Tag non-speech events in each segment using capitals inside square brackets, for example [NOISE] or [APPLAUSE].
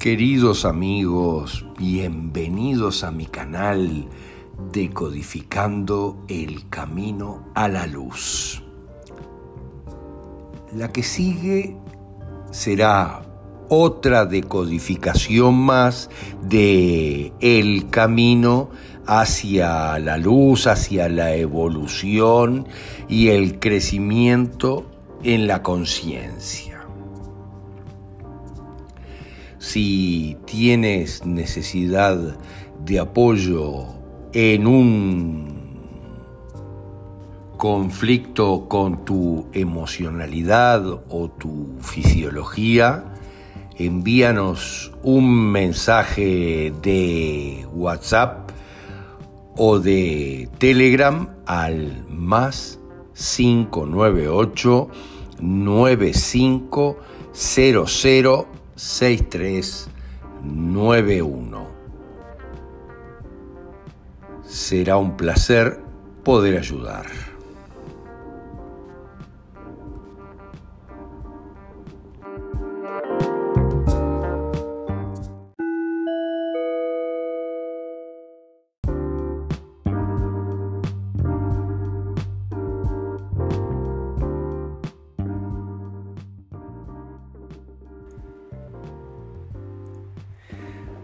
Queridos amigos, bienvenidos a mi canal Decodificando el Camino a la Luz. La que sigue será otra decodificación más de el camino hacia la luz, hacia la evolución y el crecimiento en la conciencia. Si tienes necesidad de apoyo en un conflicto con tu emocionalidad o tu fisiología, envíanos un mensaje de WhatsApp o de Telegram al más 598 9500 6391. Será un placer poder ayudar.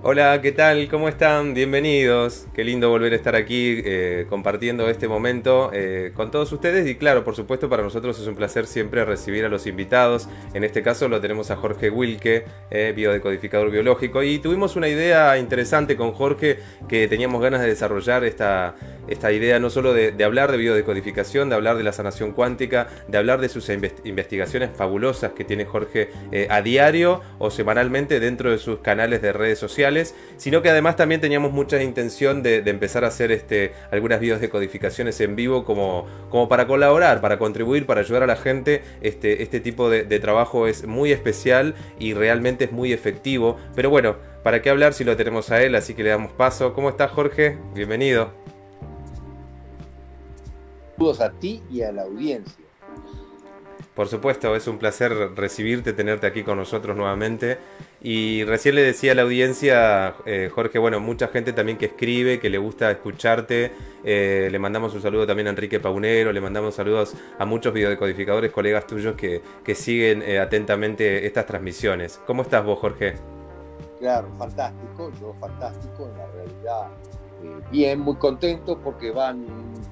Hola, ¿qué tal? ¿Cómo están? Bienvenidos. Qué lindo volver a estar aquí eh, compartiendo este momento eh, con todos ustedes y claro, por supuesto para nosotros es un placer siempre recibir a los invitados. En este caso lo tenemos a Jorge Wilke, eh, biodecodificador biológico y tuvimos una idea interesante con Jorge que teníamos ganas de desarrollar esta, esta idea no solo de, hablar de biodecodificación, de hablar de la sanación cuántica, de hablar de sus investigaciones fabulosas que tiene Jorge a diario o semanalmente dentro de sus canales de redes sociales sino que además también teníamos mucha intención de, empezar a hacer este, algunas videos de codificaciones en vivo como, como para colaborar, para contribuir, para ayudar a la gente. Este, este tipo de, trabajo es muy especial y realmente es muy efectivo. Pero bueno, ¿para qué hablar si lo tenemos a él? Así que le damos paso. ¿Cómo estás Jorge? Bienvenido. Saludos a ti y a la audiencia. Por supuesto, es un placer recibirte, tenerte aquí con nosotros nuevamente. Y recién le decía a la audiencia, eh, Jorge, bueno, mucha gente también que escribe, que le gusta escucharte. Eh, le mandamos un saludo también a Enrique Paunero, le mandamos saludos a muchos videodecodificadores, colegas tuyos que, siguen eh, atentamente estas transmisiones. ¿Cómo estás vos, Jorge? Claro, fantástico, yo fantástico, en la realidad bien, muy contento porque van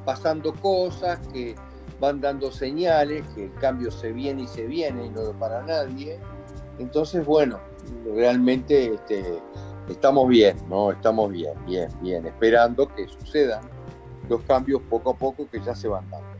pasando cosas que van dando señales que el cambio se viene y se viene y no para nadie. Entonces, bueno, realmente este, estamos bien, ¿no? Estamos bien, bien, bien, esperando que sucedan los cambios poco a poco que ya se van dando.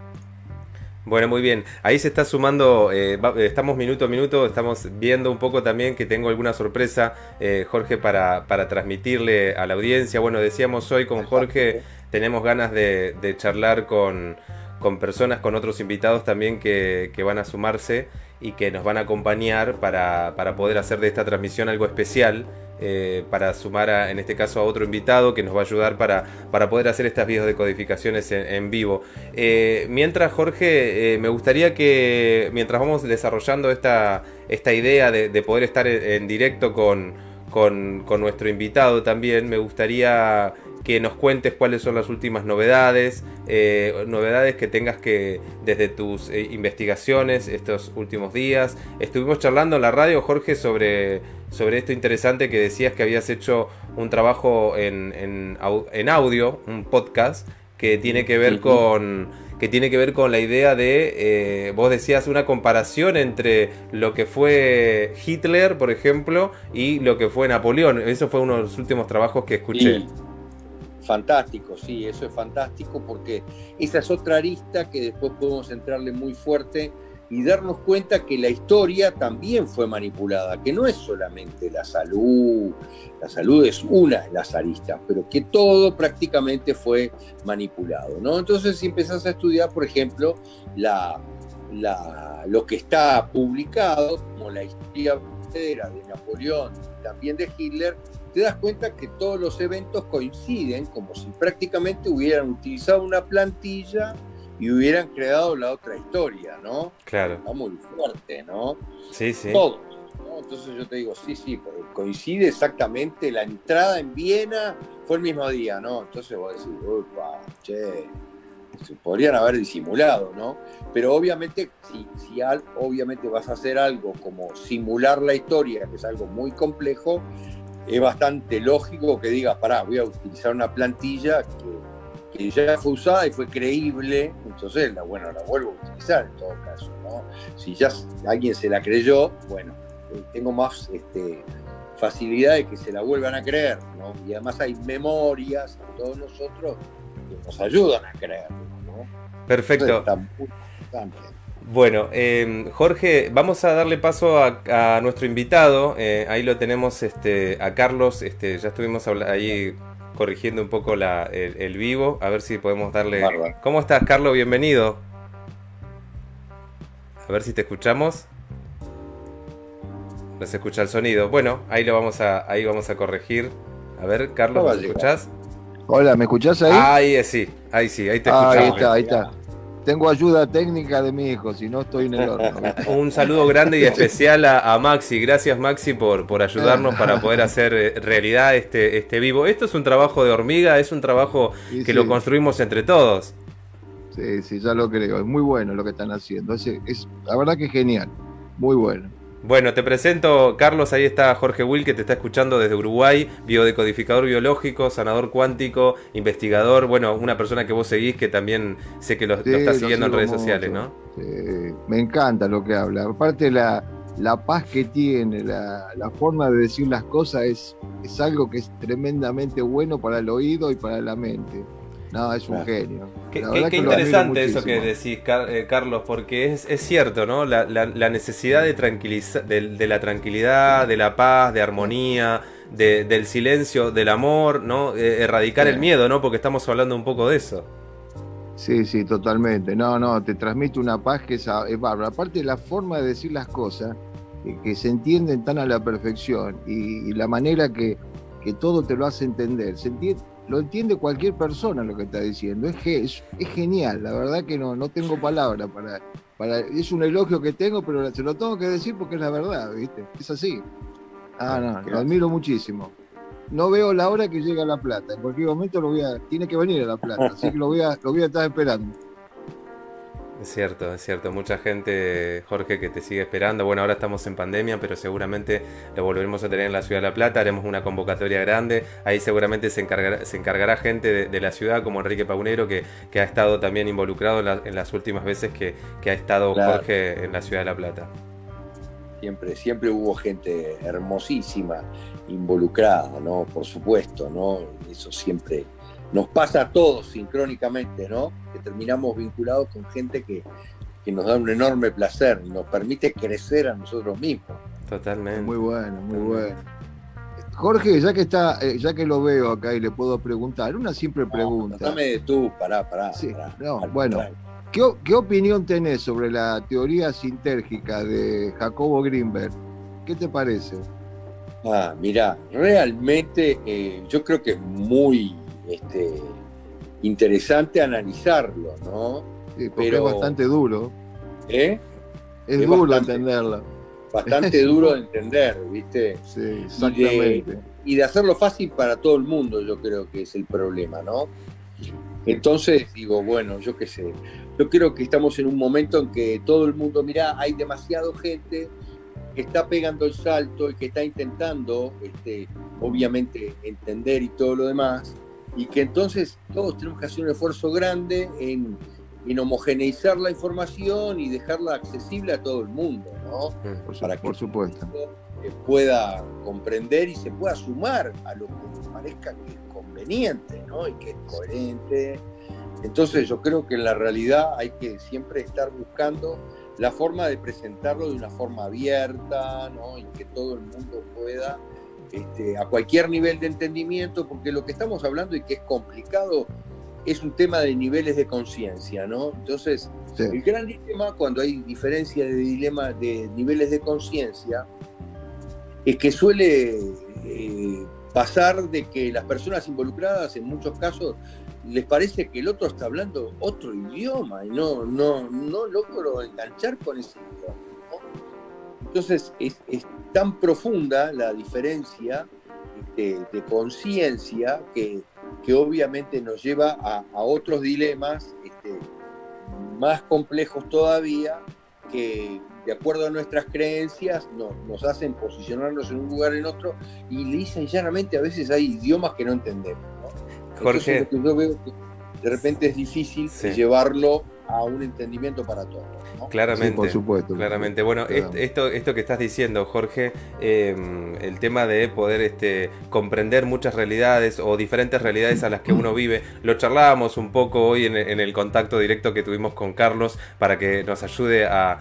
Bueno, muy bien. Ahí se está sumando, eh, estamos minuto a minuto, estamos viendo un poco también que tengo alguna sorpresa, eh, Jorge, para, para, transmitirle a la audiencia. Bueno, decíamos hoy con Jorge, tenemos ganas de charlar con, con personas, con otros invitados también que, van a sumarse y que nos van a acompañar para, poder hacer de esta transmisión algo especial. Eh, para sumar en este caso a otro invitado que nos va a ayudar para, para poder hacer estas videos de codificaciones en, vivo. Eh, mientras Jorge, eh, me gustaría que mientras vamos desarrollando esta, esta idea de, poder estar en, directo con, con, nuestro invitado también, me gustaría que nos cuentes cuáles son las últimas novedades, eh, novedades que tengas que desde tus eh, investigaciones estos últimos días. Estuvimos charlando en la radio, Jorge, sobre, sobre esto interesante que decías que habías hecho un trabajo en, en, audio, un podcast, que tiene que ver con que tiene que ver con la idea de, eh, vos decías, una comparación entre lo que fue Hitler, por ejemplo, y lo que fue Napoleón. Eso fue uno de los últimos trabajos que escuché. Fantástico, sí, eso es fantástico porque esa es otra arista que después podemos entrarle muy fuerte y darnos cuenta que la historia también fue manipulada, que no es solamente la salud, la salud es una de las aristas, pero que todo prácticamente fue manipulado, ¿no? Entonces si empezás a estudiar, por ejemplo, la, lo que está publicado, como la historia de Napoleón, también de Hitler, te das cuenta que todos los eventos coinciden, como si prácticamente hubieran utilizado una plantilla y hubieran creado la otra historia, ¿no? Claro. Está muy fuerte, ¿no? Sí, sí. Todos. Entonces yo te digo, sí, sí, coincide exactamente la entrada en Viena, fue el mismo día, ¿no? Entonces vos decís, uy, che, se podrían haber disimulado, ¿no? Pero obviamente, si, si obviamente vas a hacer algo como simular la historia, que es algo muy complejo, es bastante lógico que digas, pará, voy a utilizar una plantilla que, que ya fue usada y fue creíble, entonces, la, bueno, la vuelvo a utilizar en todo caso, ¿no? Si ya alguien se la creyó, bueno, eh, tengo más este, facilidad de que se la vuelvan a creer, ¿no? Y además hay memorias en todos nosotros que nos ayudan a creerlo, ¿no? Perfecto. Bueno, em, Jorge, vamos a darle paso a, nuestro invitado. Eh, ahí lo tenemos este, a Carlos. Este, ya estuvimos ahí corrigiendo un poco el, vivo. A ver si podemos darle. ¿Cómo estás, Carlos? Bienvenido. A ver si te escuchamos. No se escucha el sonido. Bueno, ahí lo vamos a, ahí vamos a corregir. A ver, Carlos, ¿me escuchás? Hola, ¿me escuchás ahí? Ahí sí, ahí sí, ahí te escuchamos. Ahí está, ahí está. Tengo ayuda técnica de mi hijo, si no estoy en el horno. [LAUGHS] Un saludo grande y especial a, Maxi. Gracias Maxi por, por ayudarnos para poder hacer eh, realidad este, este vivo. Esto es un trabajo de hormiga, es un trabajo que lo construimos entre todos. Sí, sí, ya lo creo. Es muy bueno lo que están haciendo. Es, es, la verdad que es genial. Muy bueno. Bueno, te presento, Carlos, ahí está Jorge Will, que te está escuchando desde Uruguay, biodecodificador biológico, sanador cuántico, investigador, bueno, una persona que vos seguís que también sé que lo, está siguiendo en redes sociales, ¿no? me encanta lo que habla. Aparte la, la paz que tiene, la, forma de decir las cosas es, es algo que es tremendamente bueno para el oído y para la mente. No, es un genio. Qué, interesante eso que decís, eh, Carlos, porque es, cierto, ¿no? La, necesidad de, de, la tranquilidad, de la paz, de armonía, del silencio, del amor, ¿no? Eh, erradicar el miedo, ¿no? Porque estamos hablando un poco de eso. Sí, sí, totalmente. No, no, te transmite una paz que es, bárbara. Aparte, la forma de decir las cosas, que, se entienden tan a la perfección y, la manera que, que todo te lo hace entender. Se entiende lo entiende cualquier persona lo que está diciendo. Es, es, es genial, la verdad que no, no tengo palabra para, para. Es un elogio que tengo, pero se lo tengo que decir porque es la verdad, ¿viste? Es así. Ah, no, lo admiro muchísimo. No veo la hora que llega La Plata. En cualquier momento lo voy a. Tiene que venir a La Plata, así que lo voy a, lo voy a estar esperando. Es cierto, es cierto. Mucha gente, Jorge, que te sigue esperando. Bueno, ahora estamos en pandemia, pero seguramente lo volveremos a tener en la ciudad de La Plata. Haremos una convocatoria grande. Ahí seguramente se encargará, se encargará gente de, la ciudad, como Enrique Paunero, que, que ha estado también involucrado en, las últimas veces que, ha estado Jorge en la ciudad de La Plata. Siempre, siempre hubo gente hermosísima involucrada, ¿no? Por supuesto, ¿no? Eso siempre nos pasa a todos sincrónicamente, ¿no? Que terminamos vinculados con gente que, nos da un enorme placer nos permite crecer a nosotros mismos. Totalmente. Muy bueno, muy bueno. Jorge, ya que está, eh, ya que lo veo acá y le puedo preguntar, una simple pregunta. Dame de tú, pará, pará. bueno, ¿qué, ¿qué, opinión tenés sobre la teoría sintérgica de Jacobo Greenberg? ¿Qué te parece? Ah, mira, realmente eh, yo creo que es muy este, interesante analizarlo, ¿no? Pero, es bastante duro. ¿Eh? Es, duro entenderlo. Bastante [LAUGHS] duro de entender, ¿viste? Sí, exactamente. Y de, hacerlo fácil para todo el mundo, yo creo que es el problema, ¿no? Entonces digo, bueno, yo qué sé, yo creo que estamos en un momento en que todo el mundo, mira, hay demasiado gente que está pegando el salto y que está intentando, este, obviamente, entender y todo lo demás, y que entonces todos tenemos que hacer un esfuerzo grande en, homogeneizar la información y dejarla accesible a todo el mundo, ¿no? Para que por supuesto. pueda comprender y se pueda sumar a lo que parezca que es conveniente, ¿no? Y que es coherente. Entonces yo creo que en la realidad hay que siempre estar buscando la forma de presentarlo de una forma abierta, ¿no? Y que todo el mundo pueda este, a cualquier nivel de entendimiento, porque lo que estamos hablando y que es complicado es un tema de niveles de conciencia, ¿no? Entonces, el gran dilema cuando hay diferencia de dilema de niveles de conciencia es que suele eh, pasar de que las personas involucradas en muchos casos les parece que el otro está hablando otro idioma y no, no, no logro enganchar con ese idioma. Entonces es, tan profunda la diferencia de, conciencia que, que, obviamente nos lleva a, otros dilemas este, más complejos todavía que de acuerdo a nuestras creencias nos hacen posicionarnos en un lugar en otro y lisa y llanamente a veces hay idiomas que no entendemos. Jorge. yo veo que de repente es difícil llevarlo a un entendimiento para todos. Claramente, por supuesto. Claramente. Bueno, esto, esto que estás diciendo, Jorge, em, el tema de poder este, comprender muchas realidades o diferentes realidades a las que uno vive, lo charlábamos un poco hoy en, el contacto directo que tuvimos con Carlos para que nos ayude a,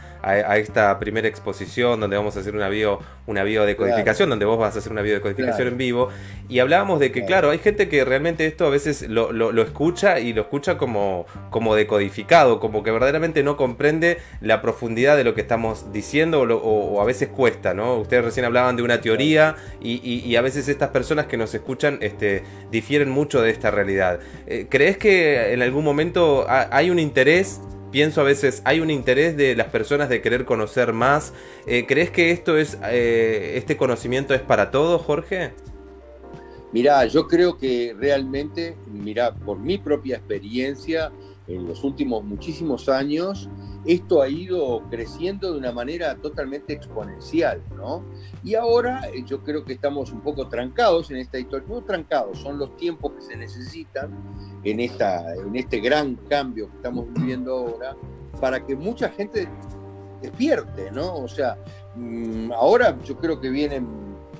esta primera exposición donde vamos a hacer una bio, una biodecodificación, donde vos vas a hacer una biodecodificación en vivo. Y hablábamos de que, claro. hay gente que realmente esto a veces lo, lo, escucha y lo escucha como, como decodificado, como que verdaderamente no comprende la profundidad de lo que estamos diciendo o, a veces cuesta, ¿no? Ustedes recién hablaban de una teoría y, a veces estas personas que nos escuchan este, difieren mucho de esta realidad. Eh, ¿Crees que en algún momento hay un interés pienso a veces, hay un interés de las personas de querer conocer más. Eh, ¿Crees que esto es, eh, este conocimiento es para todos, Jorge? Mirá, yo creo que realmente, mirá, por mi propia experiencia, en los últimos muchísimos años, esto ha ido creciendo de una manera totalmente exponencial, ¿no? Y ahora eh, yo creo que estamos un poco trancados en esta historia, no trancados, son los tiempos que se necesitan en, esta, en este gran cambio que estamos viviendo ahora, para que mucha gente despierte, ¿no? O sea, mm, ahora yo creo que vienen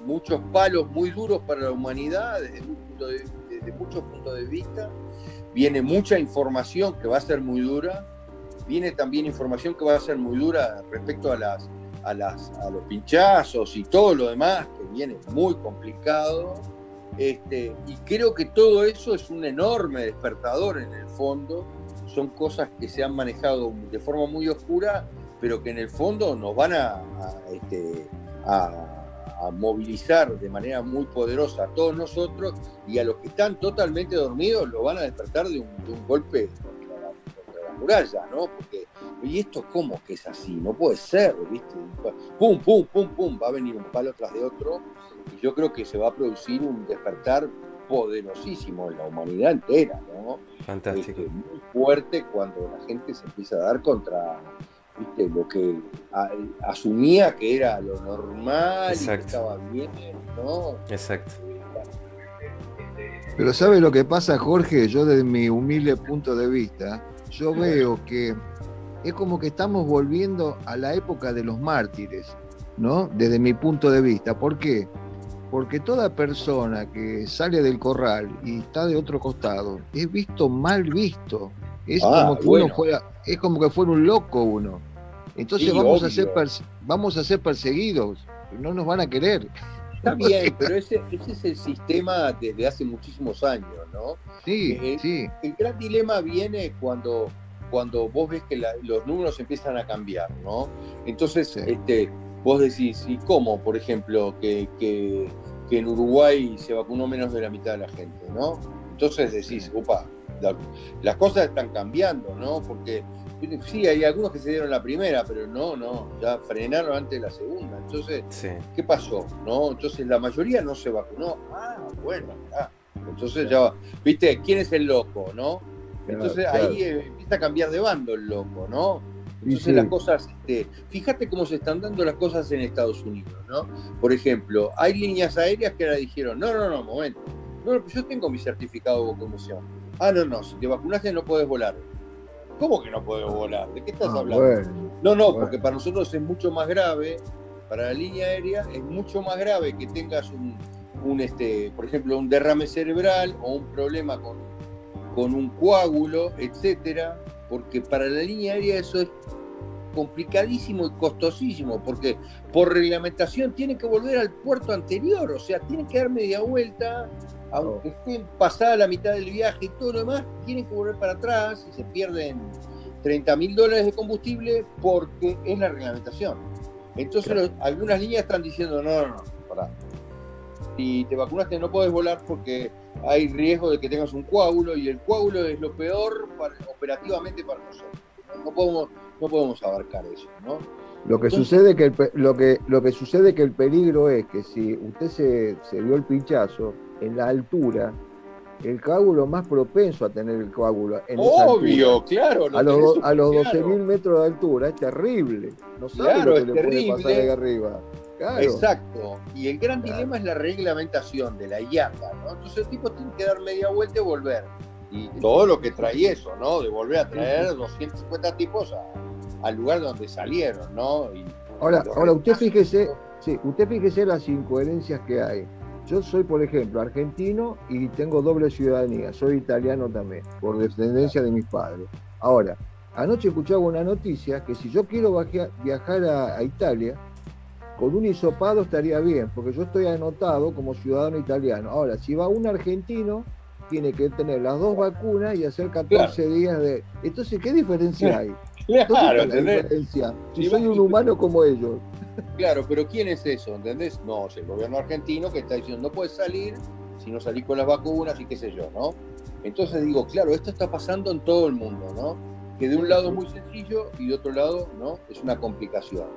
muchos palos muy duros para la humanidad desde, desde muchos puntos de vista, viene mucha información que va a ser muy dura, viene también información que va a ser muy dura respecto a, las, a, las, a los pinchazos y todo lo demás, que viene muy complicado. Este, y creo que todo eso es un enorme despertador en el fondo. Son cosas que se han manejado de forma muy oscura, pero que en el fondo nos van a, este, movilizar de manera muy poderosa a todos nosotros y a los que están totalmente dormidos lo van a despertar de un, de un golpe muralla, ¿no? Porque, ¿y esto cómo que es así? No puede ser, ¿viste? Pum, pum, pum, pum, va a venir un palo tras de otro y yo creo que se va a producir un despertar poderosísimo en la humanidad entera, ¿no? Fantástico. Este, muy fuerte cuando la gente se empieza a dar contra ¿viste? lo que asumía que era lo normal y que estaba bien, ¿no? Exacto. Pero ¿sabe lo que pasa, Jorge? Yo desde mi humilde punto de vista, yo veo que es como que estamos volviendo a la época de los mártires, ¿no? Desde mi punto de vista. ¿Por qué? Porque toda persona que sale del corral y está de otro costado es visto mal visto. Es, ah, como, que uno fuera, es como que fuera un loco uno. Entonces vamos, a ser vamos a ser perseguidos, no nos van a querer. Está [LAUGHS] bien, pero ese, es el sistema desde hace muchísimos años, ¿no? Sí, el, sí. El gran dilema viene cuando, cuando vos ves que los números empiezan a cambiar, ¿no? Entonces, este, vos decís, ¿y cómo, por ejemplo, que, que, en Uruguay se vacunó menos de la mitad de la gente, ¿no? Entonces decís, opa, las cosas están cambiando, ¿no? Porque Sí, hay algunos que se dieron la primera, pero no, no, ya frenaron antes de la segunda. Entonces, ¿qué pasó? ¿No? Entonces la mayoría no se vacunó. Ah, bueno, Entonces ya, viste, ¿quién es el loco, no? Entonces ahí eh, empieza a cambiar de bando el loco, ¿no? Entonces las cosas, este, fíjate cómo se están dando las cosas en Estados Unidos, ¿no? Por ejemplo, hay líneas aéreas que ahora dijeron, no, no, no, momento. No, pues yo tengo mi certificado de vacunación. Ah, no, no, si te vacunaste no puedes volar. ¿Cómo que no puedo volar? ¿De qué estás ah, hablando? no, no, porque para nosotros es mucho más grave, para la línea aérea es mucho más grave que tengas un, este, por ejemplo, un derrame cerebral o un problema con, con un coágulo, etcétera, porque para la línea aérea eso es complicadísimo y costosísimo, porque por reglamentación tiene que volver al puerto anterior, o sea, tiene que dar media vuelta, aunque estén pasada la mitad del viaje y todo lo demás, tienen que volver para atrás y se pierden 30 mil dólares de combustible porque es la reglamentación. Entonces algunas líneas están diciendo, no, no, no, pará. Si te vacunaste no puedes volar porque hay riesgo de que tengas un coágulo y el coágulo es lo peor operativamente para nosotros. No podemos, no podemos abarcar eso, ¿no? Lo que, sucede que el, lo, que, lo que sucede que el peligro es que si usted se, se dio el pinchazo en la altura, el coágulo más propenso a tener el coágulo. En Obvio, claro. a los, a los 12.000 metros de altura, es terrible. No sabe claro, lo que es le terrible. puede pasar de arriba. Claro. Exacto. Y el gran dilema es la reglamentación de la IATA, ¿no? Entonces el tipo tiene que dar media vuelta y volver. Y todo lo que trae eso, ¿no? De volver a traer 250 tipos a, al lugar donde salieron, ¿no? Y, ahora, ahora usted fíjese, sí, usted fíjese las incoherencias que hay. Yo soy, por ejemplo, argentino y tengo doble ciudadanía. Soy italiano también, por descendencia de mis padres. Ahora, anoche escuchaba una noticia que si yo quiero viajar a, a Italia, con un hisopado estaría bien, porque yo estoy anotado como ciudadano italiano. Ahora, si va un argentino, tiene que tener las dos vacunas y hacer 14 claro. días de... Entonces, ¿qué diferencia hay? Claro, la diferencia? Si, si soy un humano como ellos. Claro, pero ¿quién es eso? ¿Entendés? No, es el gobierno argentino que está diciendo no puedes salir si no salís con las vacunas y qué sé yo, ¿no? Entonces digo, claro, esto está pasando en todo el mundo, ¿no? Que de un lado es muy sencillo y de otro lado, ¿no? Es una complicación,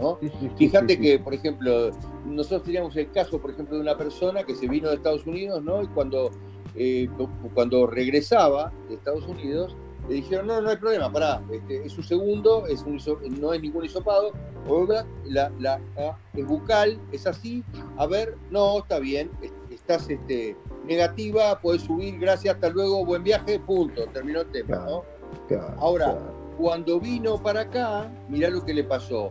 ¿no? Fíjate que, por ejemplo, nosotros teníamos el caso, por ejemplo, de una persona que se vino de Estados Unidos, ¿no? Y cuando, eh, cuando regresaba de Estados Unidos, le dijeron, no, no hay problema, pará, este, es un segundo, es un no es ningún hisopado, la, la, la, es bucal, es así, a ver, no, está bien, estás este, negativa, puedes subir, gracias, hasta luego, buen viaje, punto, terminó el tema, ¿no? Claro, Ahora, claro. cuando vino para acá, mirá lo que le pasó.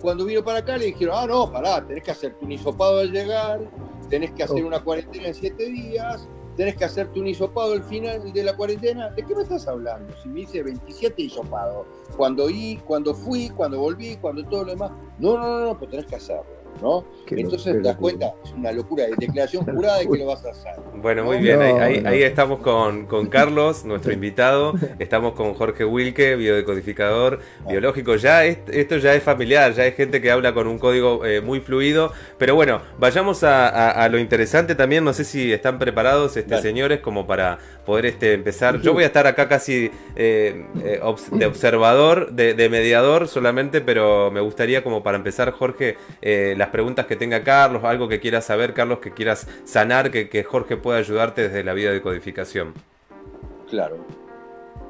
Cuando vino para acá le dijeron, ah, no, pará, tenés que hacer un hisopado al llegar, tenés que hacer una cuarentena en siete días, tenés que hacerte un hisopado al final de la cuarentena. ¿De qué me estás hablando? Si me hice 27 hisopados. Cuando, y, cuando fui, cuando volví, cuando todo lo demás. No, no, no, no, pues tenés que hacerlo. ¿No? Qué Entonces te das cuenta, es una locura, de declaración jurada de que lo vas a hacer. Bueno, muy bien, ahí, no, ahí- no. ahí estamos con, con Carlos, nuestro invitado, estamos con Jorge Wilke, biodecodificador biológico, ya es- esto ya es familiar, ya hay gente que habla con un código eh, muy fluido, pero bueno, vayamos a, a- a lo interesante también, no sé si están preparados, este, Dale. señores, como para poder este, empezar. Yo voy a estar acá casi eh, eh, obs- de observador, de, de mediador solamente, pero me gustaría como para empezar, Jorge, eh, las preguntas que tenga Carlos, algo que quieras saber, Carlos, que quieras sanar, que, que Jorge pueda ayudarte desde la vida de codificación. Claro.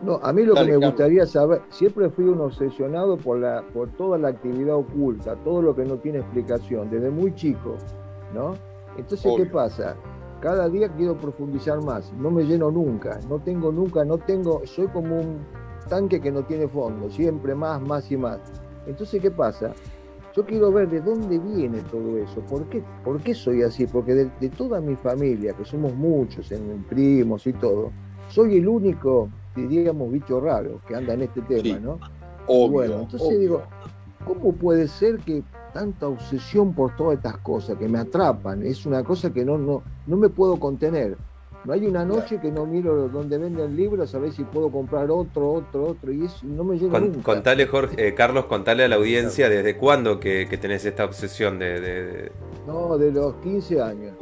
No, a mí lo Dale, que me Carlos. gustaría saber, siempre fui un obsesionado por, la, por toda la actividad oculta, todo lo que no tiene explicación, desde muy chico, ¿no? Entonces, ¿qué Obvio. pasa? Cada día quiero profundizar más, no me lleno nunca, no tengo nunca, no tengo, soy como un tanque que no tiene fondo, siempre más, más y más. Entonces, ¿qué pasa? Yo quiero ver de dónde viene todo eso, por qué, por qué soy así, porque de, de toda mi familia, que somos muchos, en primos y todo, soy el único, diríamos, bicho raro que anda en este tema, Sí. ¿no? Obvio. Bueno, entonces obvio. digo, ¿cómo puede ser que tanta obsesión por todas estas cosas que me atrapan? Es una cosa que no, no, no me puedo contener. No hay una noche que no miro donde venden libros a ver si puedo comprar otro, otro, otro, y eso no me lleno Con- nunca. contale, Jorge, eh, Carlos, contale a la audiencia desde cuándo que, que tenés esta obsesión de... de- de- No, de los 15 años.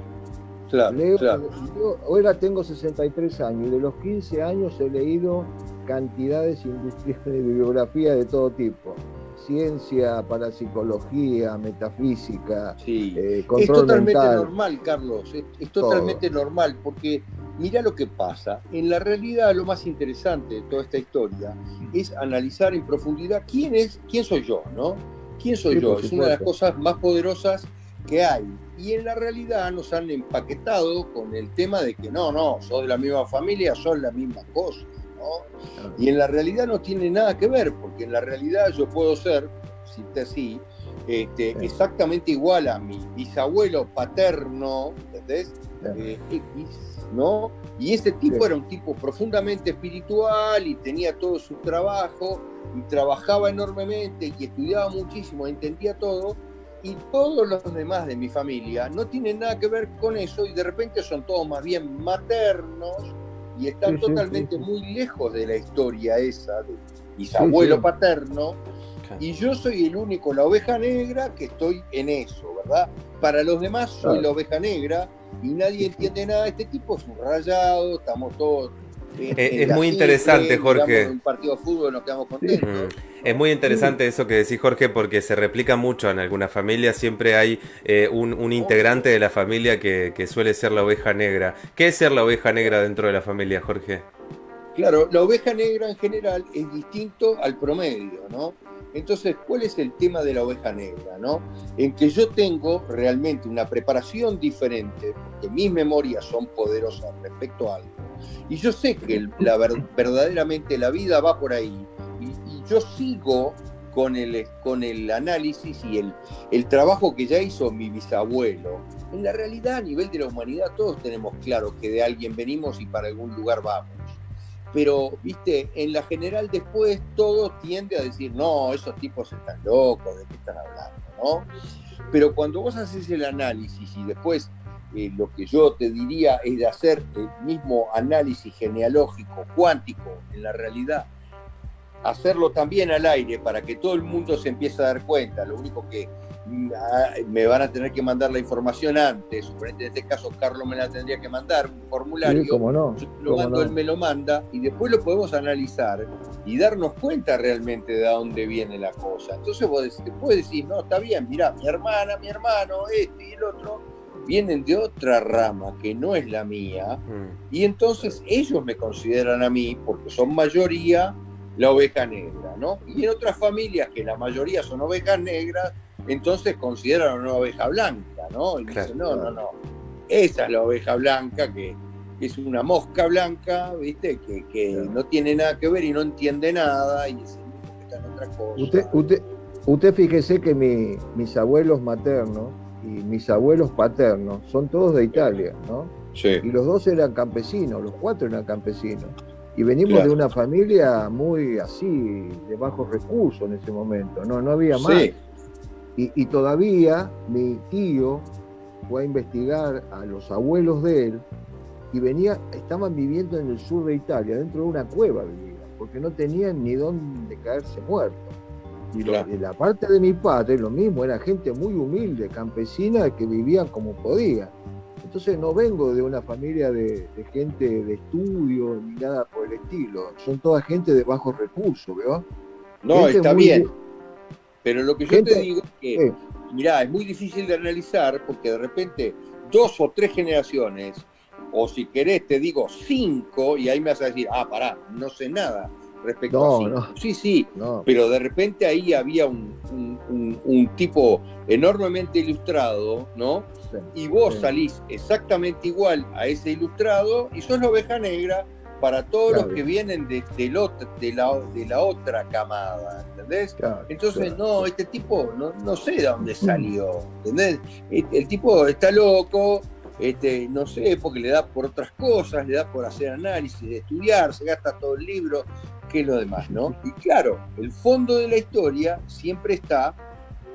Claro, Leo- claro. yo ahora tengo 63 años y de los 15 años he leído cantidades industriales de bibliografía de todo tipo. Ciencia, parapsicología, metafísica, Sí. eh, Es totalmente mental. normal, Carlos. Es, es totalmente normal, porque mira lo que pasa. En la realidad, lo más interesante de toda esta historia es analizar en profundidad quién es, quién soy yo, ¿no? ¿Quién soy Sí, yo? Es una de las cosas más poderosas que hay. Y en la realidad nos han empaquetado con el tema de que no, no, sos de la misma familia, son la misma cosa, ¿no? Y en la realidad no tiene nada que ver, porque en la realidad yo puedo ser, si te así, este, Sí. exactamente igual a mi bisabuelo paterno, ¿entendés? Eh, X, ¿no? Y ese tipo Sí. era un tipo profundamente espiritual y tenía todo su trabajo y trabajaba enormemente y estudiaba muchísimo, entendía todo. Y todos los demás de mi familia no tienen nada que ver con eso y de repente son todos más bien maternos y están Sí, totalmente sí, sí. muy lejos de la historia esa de bisabuelo Sí, sí. paterno y yo soy el único, la oveja negra, que estoy en eso, ¿verdad? Para los demás soy Claro. la oveja negra y nadie entiende nada. Este tipo es un rayado, estamos todos. En- Eh, en es muy interesante, Jorge. Un partido de fútbol nos quedamos contentos. Mm. Es muy interesante eso que decís, Jorge, porque se replica mucho en algunas familias. Siempre hay eh, un, integrante de la familia que, suele ser la oveja negra. ¿Qué es ser la oveja negra dentro de la familia, Jorge? Claro, la oveja negra en general es distinto al promedio, ¿no? Entonces, ¿cuál es el tema de la oveja negra? ¿no? En que yo tengo realmente una preparación diferente, porque mis memorias son poderosas respecto a algo. Y yo sé que la, verdaderamente la vida va por ahí. Y, yo sigo con el, con el análisis y el, el trabajo que ya hizo mi bisabuelo. En la realidad, a nivel de la humanidad, todos tenemos claro que de alguien venimos y para algún lugar vamos pero, viste, en la general después todo tiende a decir, no, esos tipos están locos, ¿de qué están hablando? ¿no? Pero cuando vos haces el análisis y después eh, lo que yo te diría es de hacer el mismo análisis genealógico, cuántico, en la realidad, hacerlo también al aire para que todo el mundo se empiece a dar cuenta, lo único que me van a tener que mandar la información antes, en este caso Carlos me la tendría que mandar, un formulario, no, yo lo mando, él me lo manda y después lo podemos analizar y darnos cuenta realmente de dónde viene la cosa. Entonces vos puedes decir, no, está bien, mira, mi hermana, mi hermano, este y el otro, vienen de otra rama que no es la mía mm. y entonces ellos me consideran a mí, porque son mayoría, la oveja negra, ¿no? Y en otras familias que la mayoría son ovejas negras, entonces consideran una oveja blanca, ¿no? Y dicen, no, no, no, esa es la oveja blanca que, es una mosca blanca, ¿viste? Que, no tiene nada que ver y no entiende nada y es que está en otra cosa. Usted, usted, usted fíjese que mis abuelos maternos y mis abuelos paternos son todos de Italia, ¿no? Sí. Y los dos eran campesinos, los cuatro eran campesinos. Y venimos de una familia muy así, de bajos recursos en ese momento, no, no había más. Sí. Y, todavía mi tío fue a investigar a los abuelos de él y venía, estaban viviendo en el sur de Italia, dentro de una cueva vivían, porque no tenían ni dónde caerse muertos. Y la parte de mi padre, lo mismo, era gente muy humilde, campesina, que vivían como podía. Entonces no vengo de una familia de, gente de estudio ni nada por el estilo. Son toda gente de bajos recursos, ¿veo? No, está bien. Pero lo que yo te digo es que, mirá, es muy difícil de analizar porque de repente dos o tres generaciones, o si querés te digo cinco, y ahí me vas a decir, ah, pará, no sé nada respecto a cinco. Sí, sí, pero de repente ahí había un, tipo enormemente ilustrado, ¿no? y vos salís exactamente igual a ese ilustrado y sos la oveja negra para todos los que vienen de, de, la, de la otra camada, ¿entendés? Entonces, no, este tipo no, no, sé de dónde salió, ¿entendés? El, tipo está loco, este, no sé, porque le da por otras cosas, le da por hacer análisis, estudiar, se gasta todo el libro, que es lo demás, ¿no? Y claro, el fondo de la historia siempre está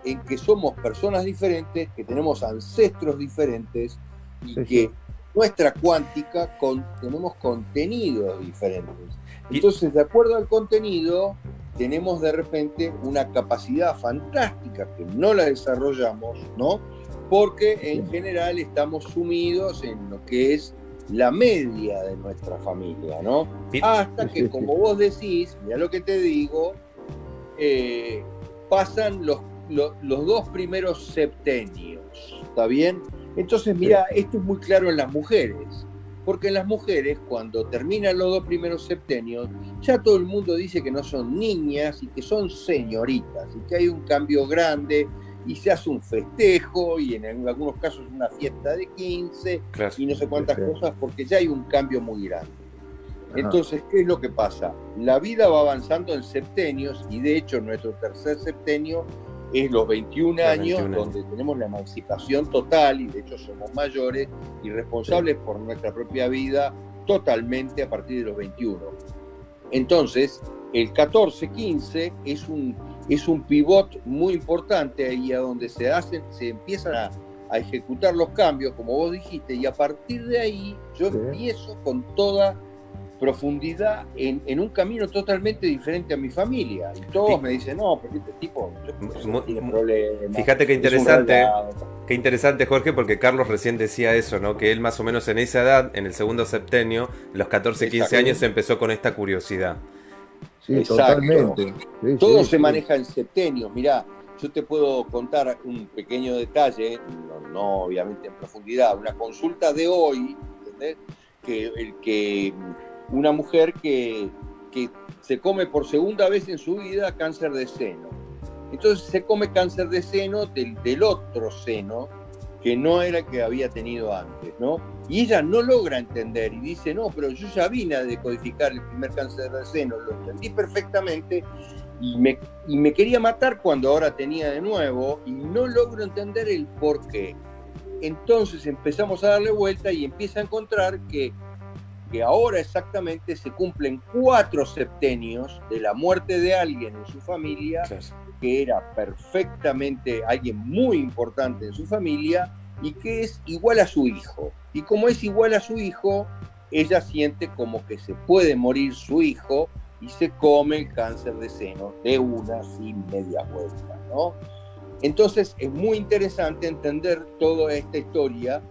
en que somos personas diferentes, que tenemos ancestros diferentes y que nuestra cuántica tenemos contenidos diferentes. Entonces, de acuerdo al contenido, tenemos de repente una capacidad fantástica que no la desarrollamos, ¿no? Porque en general estamos sumidos en lo que es la media de nuestra familia, ¿no? Hasta que, como vos decís, mira lo que te digo, eh, pasan los, los dos primeros septenios, ¿está bien? Entonces, mira, esto es muy claro en las mujeres, porque en las mujeres, cuando terminan los dos primeros septenios, ya todo el mundo dice que no son niñas y que son señoritas, y que hay un cambio grande, y se hace un festejo, y en algunos casos una fiesta de 15, y no sé cuántas cosas, porque ya hay un cambio muy grande. Entonces, ¿qué es lo que pasa? La vida va avanzando en septenios, y de hecho nuestro tercer septenio es los 21 años donde tenemos la emancipación total y de hecho somos mayores y responsables por nuestra propia vida totalmente a partir de los 21. Entonces, el 14-15 es un, es un pivot muy importante ahí a donde se, hacen, se empiezan a, ejecutar los cambios, como vos dijiste, y a partir de ahí yo empiezo con toda profundidad en, un camino totalmente diferente a mi familia. Y todos me dicen, no, porque este tipo no tiene problemas. Fíjate qué interesante, qué interesante, Jorge, porque Carlos recién decía eso, ¿no? Que él más o menos en esa edad, en el segundo septenio, los 14, 15 años, empezó con esta curiosidad. Sí, totalmente. Todo se maneja en septenios. Mirá, yo te puedo contar un pequeño detalle, no, obviamente en profundidad, una consulta de hoy, ¿entendés? Que, el, que una mujer que, que se come por segunda vez en su vida cáncer de seno. Entonces se come cáncer de seno del, del otro seno, que no era el que había tenido antes, ¿no? Y ella no logra entender y dice, no, pero yo ya vine a decodificar el primer cáncer de seno, lo entendí perfectamente y me, y me quería matar cuando ahora tenía de nuevo y no logro entender el por qué. Entonces empezamos a darle vuelta y empieza a encontrar que, que ahora exactamente se cumplen cuatro septenios de la muerte de alguien en su familia que era perfectamente alguien muy importante en su familia y que es igual a su hijo. Y como es igual a su hijo, ella siente como que se puede morir su hijo y se come el cáncer de seno de una sin media vuelta, ¿no? Entonces es muy interesante entender toda esta historia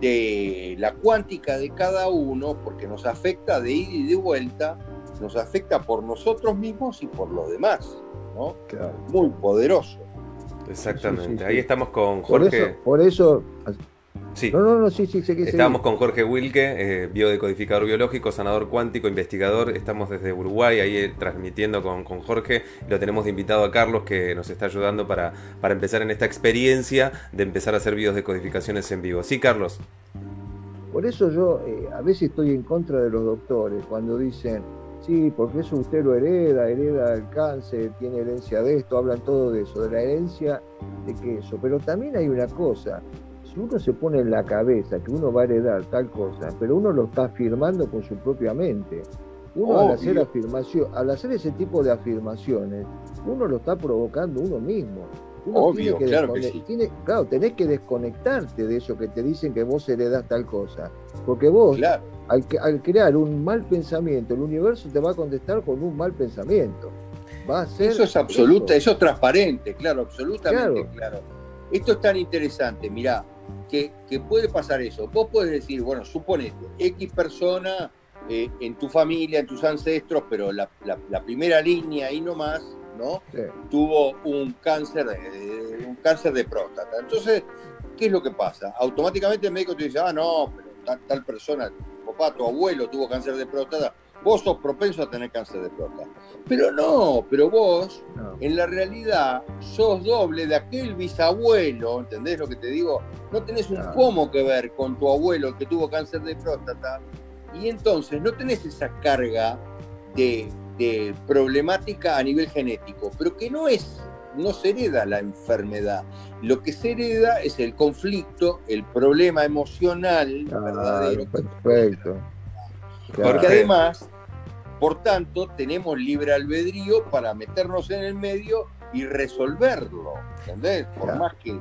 de la cuántica de cada uno, porque nos afecta de ida y de vuelta, nos afecta por nosotros mismos y por los demás. Muy poderoso. Exactamente. Ahí estamos con Jorge. Por eso, Sí. No, no, no, sí, sí, Estamos con Jorge Wilke, eh, biodecodificador biológico, sanador cuántico, investigador. Estamos desde Uruguay, ahí eh, transmitiendo con, con, Jorge. Lo tenemos de invitado a Carlos, que nos está ayudando para, para empezar en esta experiencia de empezar a hacer biodecodificaciones en vivo. Sí, Carlos. Por eso yo eh, a veces estoy en contra de los doctores cuando dicen, sí, porque eso usted lo hereda, hereda el cáncer, tiene herencia de esto, hablan todo de eso, de la herencia de que eso. Pero también hay una cosa, si uno se pone en la cabeza que uno va a heredar tal cosa, pero uno lo está afirmando con su propia mente. Uno al hacer afirmación, al hacer ese tipo de afirmaciones, uno lo está provocando uno mismo. Obvio, claro que sí. claro, tenés que desconectarte de eso que te dicen que vos heredás tal cosa. Porque vos, al, crear un mal pensamiento, el universo te va a contestar con un mal pensamiento. Va a ser eso es absoluta, eso, es transparente, claro, absolutamente claro. Esto es tan interesante, mirá, que, puede pasar eso. Vos podés decir, bueno, suponete, X persona eh, en tu familia, en tus ancestros, pero la, primera línea ahí nomás, ¿no? Tuvo un cáncer, un cáncer de próstata. Entonces, ¿qué es lo que pasa? Automáticamente el médico te dice, ah, no, pero tal, persona, tu papá, tu abuelo tuvo cáncer de próstata, vos sos propenso a tener cáncer de próstata. Pero no, pero vos, en la realidad, sos doble de aquel bisabuelo, ¿entendés lo que te digo? No tenés un pomo que ver con tu abuelo que tuvo cáncer de próstata, y entonces no tenés esa carga de, de problemática a nivel genético, pero que no es no se hereda la enfermedad. Lo que se hereda es el conflicto, el problema emocional ah, verdadero. Perfecto. Porque además, por tanto, tenemos libre albedrío para meternos en el medio y resolverlo. ¿Entendés? Por más que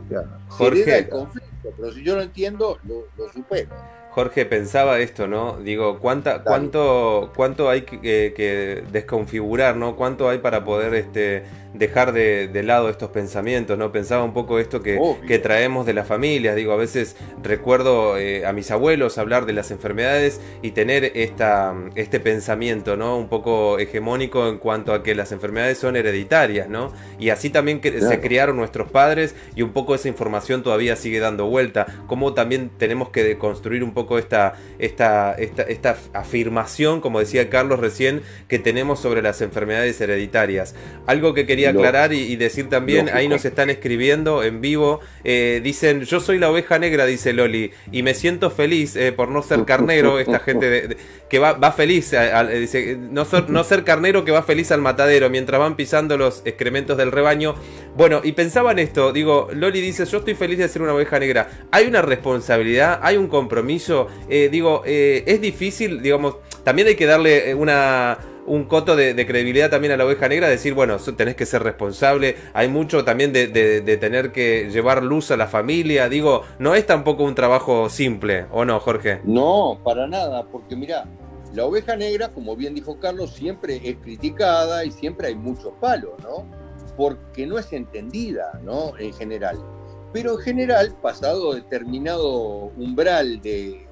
se hereda el conflicto. Pero si yo lo entiendo, lo, lo supero. Jorge, pensaba esto, ¿no? Digo, ¿cuánta, cuánto, ¿cuánto hay que, que, desconfigurar, ¿no? ¿Cuánto hay para poder este, dejar de, lado estos pensamientos, ¿no? Pensaba un poco esto que, traemos de las familias, digo, a veces recuerdo eh, a mis abuelos hablar de las enfermedades y tener esta, este pensamiento, ¿no? Un poco hegemónico en cuanto a que las enfermedades son hereditarias, ¿no? Y así también que se criaron nuestros padres y un poco esa información todavía sigue dando vuelta, como también tenemos que deconstruir un poco esta, esta, esta, esta afirmación, como decía Carlos recién, que tenemos sobre las enfermedades hereditarias. Algo que quería aclarar y, decir también, ahí nos están escribiendo en vivo, eh, dicen, yo soy la oveja negra, dice Loli, y me siento feliz eh, por no ser carnero, esta gente que va, va feliz, dice, no ser, no ser carnero que va feliz al matadero, mientras van pisando los excrementos del rebaño. Bueno, y pensaba en esto, digo, Loli dice, yo estoy feliz de ser una oveja negra, hay una responsabilidad, hay un compromiso, eh, digo, es difícil, digamos, también hay que darle una un coto de, credibilidad también a la oveja negra, decir, bueno, tenés que ser responsable, hay mucho también de, tener que llevar luz a la familia, digo, no es tampoco un trabajo simple, ¿o no, Jorge? No, para nada, porque mira, la oveja negra, como bien dijo Carlos, siempre es criticada y siempre hay muchos palos, ¿no? Porque no es entendida, ¿no? En general. Pero en general, pasado determinado umbral de,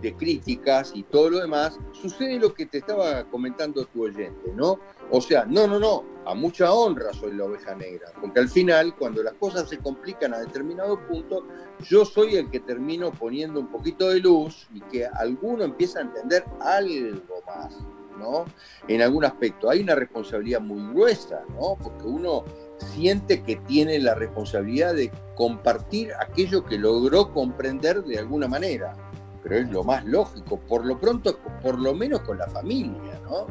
de críticas y todo lo demás, sucede lo que te estaba comentando tu oyente, ¿no? O sea, no, no, no, a mucha honra soy la oveja negra, porque al final, cuando las cosas se complican a determinado punto, yo soy el que termino poniendo un poquito de luz y que alguno empieza a entender algo más, ¿no? En algún aspecto. Hay una responsabilidad muy gruesa, ¿no? Porque uno siente que tiene la responsabilidad de compartir aquello que logró comprender de alguna manera pero es lo más lógico, por lo pronto, por lo menos con la familia, ¿no?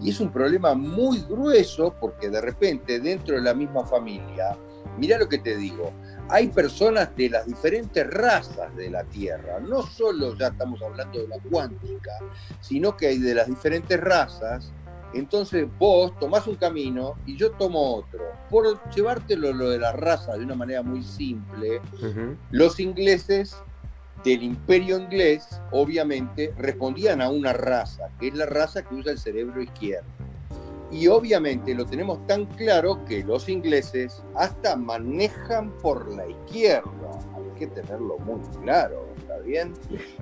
Y es un problema muy grueso porque de repente dentro de la misma familia, mira lo que te digo, hay personas de las diferentes razas de la Tierra, no solo ya estamos hablando de la cuántica, sino que hay de las diferentes razas, entonces vos tomás un camino y yo tomo otro. Por llevártelo lo de la raza de una manera muy simple, los ingleses del imperio inglés, obviamente, respondían a una raza, que es la raza que usa el cerebro izquierdo. Y obviamente lo tenemos tan claro que los ingleses hasta manejan por la izquierda. Hay que tenerlo muy claro, ¿está bien?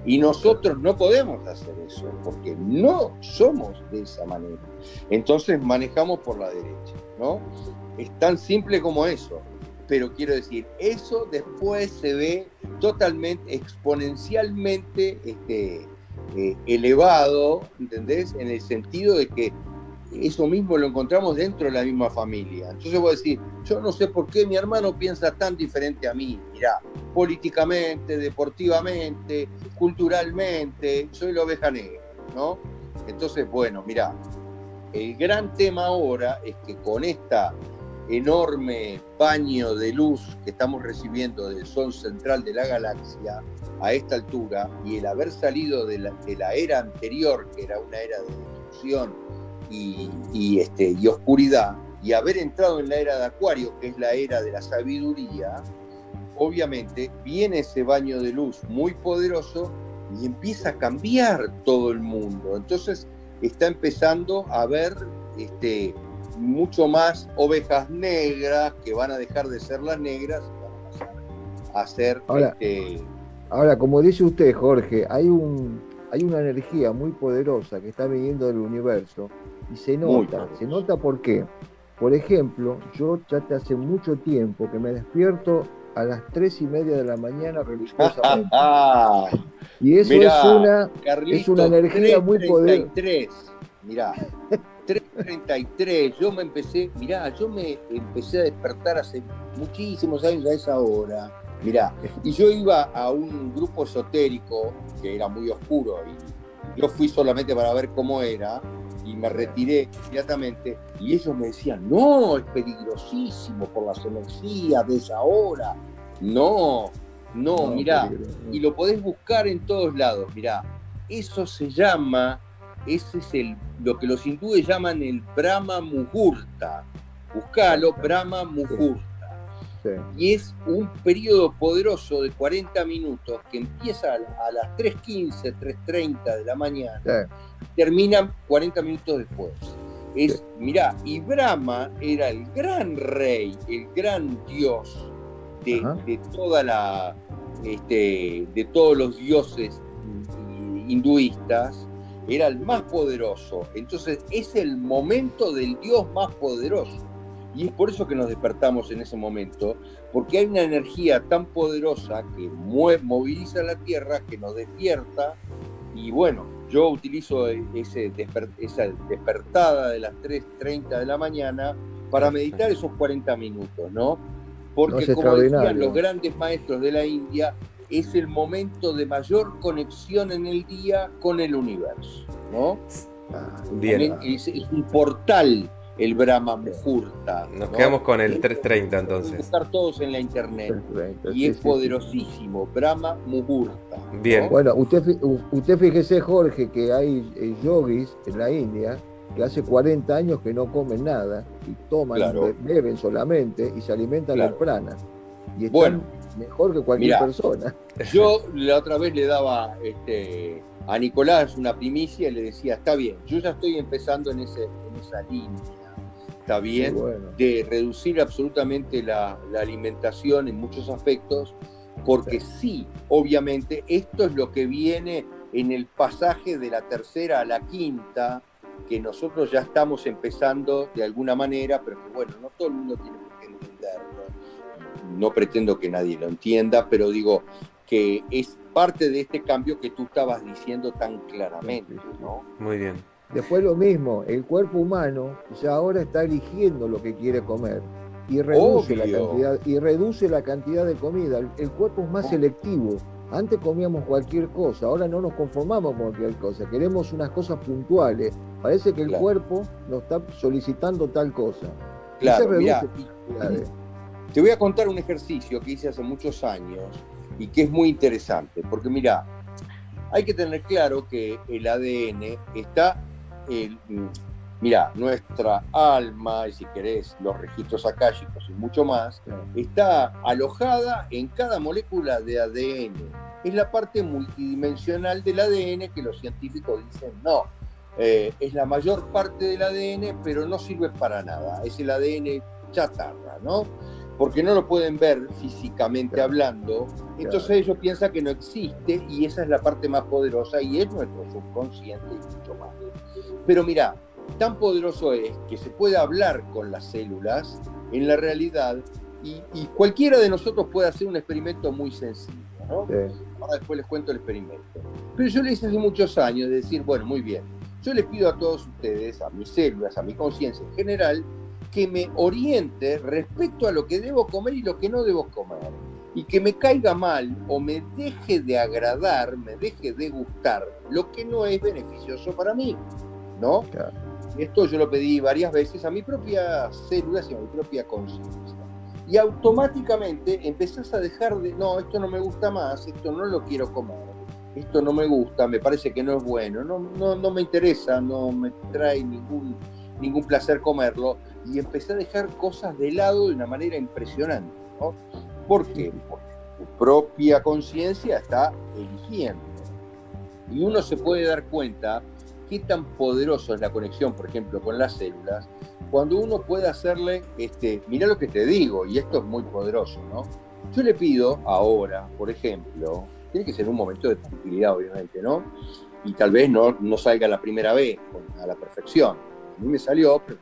Y nosotros no podemos hacer eso, porque no somos de esa manera. Entonces manejamos por la derecha, ¿no? Es tan simple como eso pero quiero decir, eso después se ve totalmente, exponencialmente este, eh, elevado, ¿entendés? En el sentido de que eso mismo lo encontramos dentro de la misma familia. Entonces voy a decir, yo no sé por qué mi hermano piensa tan diferente a mí. Mirá, políticamente, deportivamente, culturalmente, soy la oveja negra, ¿no? Entonces, bueno, mirá, el gran tema ahora es que con esta enorme baño de luz que estamos recibiendo del Sol central de la galaxia a esta altura y el haber salido de la, era anterior, que era una era de destrucción y, este, y oscuridad, y haber entrado en la era de Acuario, que es la era de la sabiduría, obviamente viene ese baño de luz muy poderoso y empieza a cambiar todo el mundo. Entonces está empezando a ver este, mucho más ovejas negras que van a dejar de ser las negras y van a pasar a ser ahora, este, ahora como dice usted Jorge hay un hay una energía muy poderosa que está viniendo del universo y se nota se nota por qué. Por ejemplo yo ya hace mucho tiempo que me despierto a las tres y media de la mañana religiosamente. [LAUGHS] Y eso es una es una energía muy poderosa Mirá, [LAUGHS] 3.33, yo me empecé, mirá, yo me empecé a despertar hace muchísimos años a esa hora, mirá, y yo iba a un grupo esotérico que era muy oscuro y yo fui solamente para ver cómo era y me retiré inmediatamente y ellos me decían, no, es peligrosísimo por las energías de esa hora, no, no, mirá, y lo podés buscar en todos lados, mirá, eso se llama ese es el, lo que los hindúes llaman el Brahma Muhurta. Buscalo, Brahma Muhurta. Y es un periodo poderoso de 40 minutos que empieza a las 3.15, 3.30 de la mañana, termina 40 minutos después. Es, mirá, y Brahma era el gran rey, el gran dios de, de toda la, este, de todos los dioses hinduistas, era el más poderoso. Entonces es el momento del Dios más poderoso. Y es por eso que nos despertamos en ese momento, porque hay una energía tan poderosa que moviliza la Tierra, que nos despierta. Y bueno, yo utilizo ese esa despertada de las 3.30 de la mañana para meditar esos 40 minutos, ¿no? Porque como decían los grandes maestros de la India, es el momento de mayor conexión en el día con el universo, ¿no? Bien. Es, un portal el Brahma Muhurta. Nos quedamos con el 330 entonces. Estar todos en la internet. y es poderosísimo. Brahma Muhurta. Bien. Bueno, usted, usted fíjese, Jorge, que hay eh, yogis en la India que hace 40 años que no comen nada y toman, beben solamente y se alimentan claro. prana. Y están bueno, mejor que cualquier persona. [LAUGHS] Yo la otra vez le daba este, a Nicolás una primicia y le decía, está bien, yo ya estoy empezando en, ese, en esa línea, está bien, de reducir absolutamente la, alimentación en muchos aspectos, porque sí, obviamente, esto es lo que viene en el pasaje de la tercera a la quinta, que nosotros ya estamos empezando de alguna manera, pero que bueno, no todo el mundo tiene qué entenderlo. No pretendo que nadie lo entienda, pero digo que es parte de este cambio que tú estabas diciendo tan claramente, ¿no? Muy bien. Después lo mismo, el cuerpo humano ya ahora está eligiendo lo que quiere comer y reduce, la cantidad, y reduce la cantidad de comida. El, cuerpo es más oh. selectivo. Antes comíamos cualquier cosa, ahora no nos conformamos con cualquier cosa, queremos unas cosas puntuales. Parece que el cuerpo nos está solicitando tal cosa. Claro, te voy a contar un ejercicio que hice hace muchos años y que es muy interesante, porque mira, hay que tener claro que el ADN está el, mira, nuestra alma, y si querés, los registros akáshicos y mucho más, está alojada en cada molécula de ADN. Es la parte multidimensional del ADN que los científicos dicen no. Eh, es la mayor parte del ADN, pero no sirve para nada. Es el ADN chatarra, ¿no? Porque no lo pueden ver físicamente hablando. Entonces ellos piensan que no existe y esa es la parte más poderosa y es nuestro subconsciente y mucho más. Pero mira, tan poderoso es que se puede hablar con las células en la realidad y, cualquiera de nosotros puede hacer un experimento muy sencillo. ¿no? Ahora después les cuento el experimento. Pero yo le hice hace muchos años de decir, bueno, muy bien, yo les pido a todos ustedes, a mis células, a mi conciencia en general, que me oriente respecto a lo que debo comer y lo que no debo comer. Y que me caiga mal o me deje de agradar, me deje de gustar lo que no es beneficioso para mí. ¿no? Esto yo lo pedí varias veces a mi propia células y a mi propia conciencia. Y automáticamente empezás a dejar de, no, esto no me gusta más, esto no lo quiero comer, esto no me gusta, me parece que no es bueno, no, no, no me interesa, no me trae ningún, ningún placer comerlo. Y empecé a dejar cosas de lado de una manera impresionante. ¿no? ¿Por qué? Porque tu propia conciencia está eligiendo. Y uno se puede dar cuenta qué tan poderoso es la conexión, por ejemplo, con las células, cuando uno puede hacerle, este, mira lo que te digo, y esto es muy poderoso, ¿no? Yo le pido ahora, por ejemplo, tiene que ser un momento de tranquilidad, obviamente, ¿no? Y tal vez no, no salga la primera vez a la perfección. A mí me salió, pero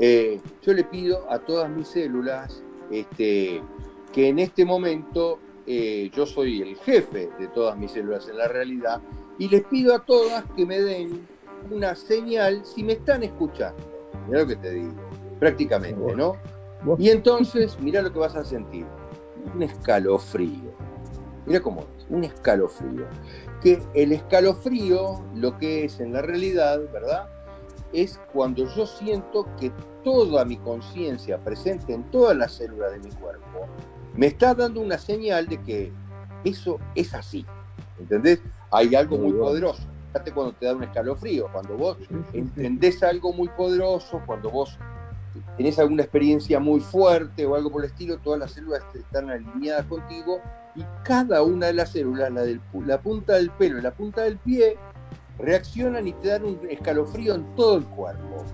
Eh, yo le pido a todas mis células este, que en este momento eh, yo soy el jefe de todas mis células en la realidad y les pido a todas que me den una señal si me están escuchando. Mira lo que te digo, prácticamente, ¿no? Y entonces, mira lo que vas a sentir, un escalofrío. Mira cómo es, un escalofrío. Que el escalofrío, lo que es en la realidad, ¿verdad? Es cuando yo siento que toda mi conciencia presente en todas las células de mi cuerpo me está dando una señal de que eso es así. ¿Entendés? hay algo muy poderoso. Fíjate cuando te da un escalofrío, cuando vos entendés algo muy poderoso, cuando vos tenés alguna experiencia muy fuerte o algo por el estilo, todas las células están alineadas contigo y cada una de las células, la, del, la punta del pelo y la punta del pie, reaccionan y te dan un escalofrío en todo el cuerpo.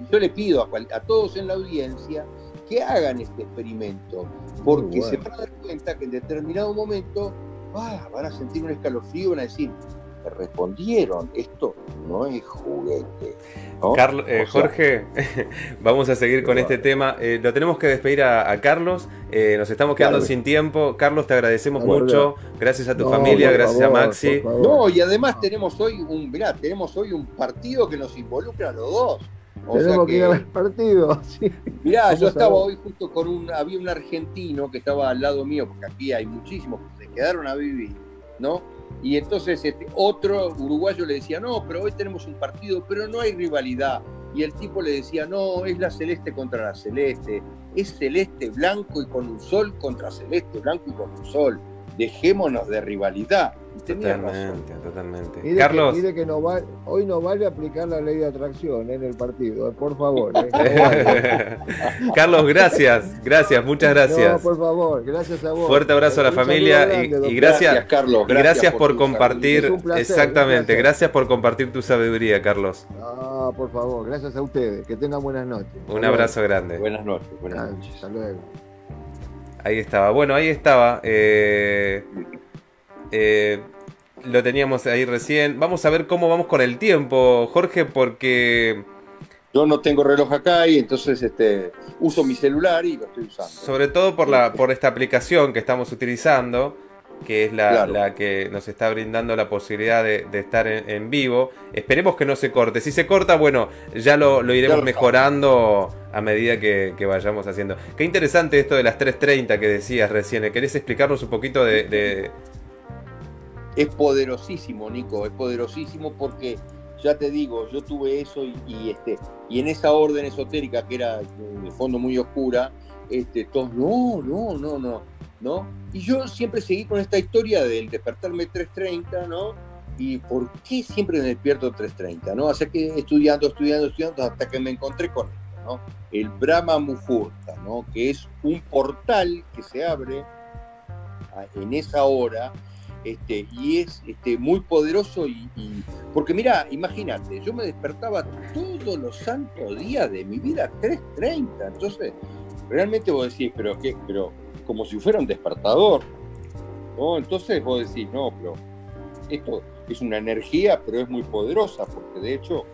Y yo le pido a, a todos en la audiencia que hagan este experimento, porque se van a dar cuenta que en determinado momento van a sentir un escalofrío, van a decir, respondieron, esto no es juguete. Carlos, eh, Jorge, [LAUGHS] vamos a seguir con este tema. Eh, lo tenemos que despedir a, Carlos, eh, nos estamos quedando sin tiempo. Carlos, te agradecemos mucho, gracias a tu familia, gracias a Maxi. No, y además tenemos hoy un, mirá, tenemos hoy un partido que nos involucra a los dos. Tenemos que, ir al partido. [LAUGHS] Mirá, yo estaba hoy justo con un, había un argentino que estaba al lado mío, porque aquí hay muchísimos que se quedaron a vivir, ¿no? Y entonces este, otro uruguayo le decía, no, pero hoy tenemos un partido, pero no hay rivalidad. Y el tipo le decía, no, es la celeste contra la celeste, es celeste blanco y con un sol contra celeste blanco y con un sol. Dejémonos de rivalidad Totalmente, totalmente. Carlos. Que, que no hoy no vale aplicar la ley de atracción en el partido, eh, por favor. Eh. [LAUGHS] Carlos, gracias, gracias, muchas gracias. No, por favor, gracias a vos. Fuerte abrazo a la familia y, gracias, Carlos. Gracias, por, compartir, exactamente, gracias. por compartir tu sabiduría, Carlos. Ah, por favor, gracias a ustedes. Que tengan buenas noches. Un abrazo grande. Buenas noches, buenas noches. Hasta luego. Ahí estaba. Bueno, ahí estaba. Eh, Eh, lo teníamos ahí recién. Vamos a ver cómo vamos con el tiempo, Jorge, porque... Yo no tengo reloj acá y entonces este, uso mi celular y lo estoy usando. Sobre todo por, la, por esta aplicación que estamos utilizando, que es la, que nos está brindando la posibilidad de, estar en, vivo. Esperemos que no se corte. Si se corta, bueno, ya lo, iremos mejorando a medida que, vayamos haciendo. Qué interesante esto de las 3.30 que decías recién. ¿Querés explicarnos un poquito de, Es poderosísimo, Nico, es poderosísimo porque ya te digo, yo tuve eso y, este, y en esa orden esotérica que era de fondo muy oscura, este, todos, no, no, no, no, Y yo siempre seguí con esta historia del despertarme 3.30, ¿no? ¿Y por qué siempre me despierto 3.30, ¿no? Así que estudiando, estudiando, estudiando, hasta que me encontré con esto, ¿no? El Brahma Muhurta, ¿no? Que es un portal que se abre en esa hora este, y es este, muy poderoso y, porque mira, imagínate, yo me despertaba todos los santos días de mi vida 3.30, entonces realmente vos decís, pero qué, pero como si fuera un despertador, ¿no? Entonces vos decís, no, pero esto es una energía, pero es muy poderosa, porque de hecho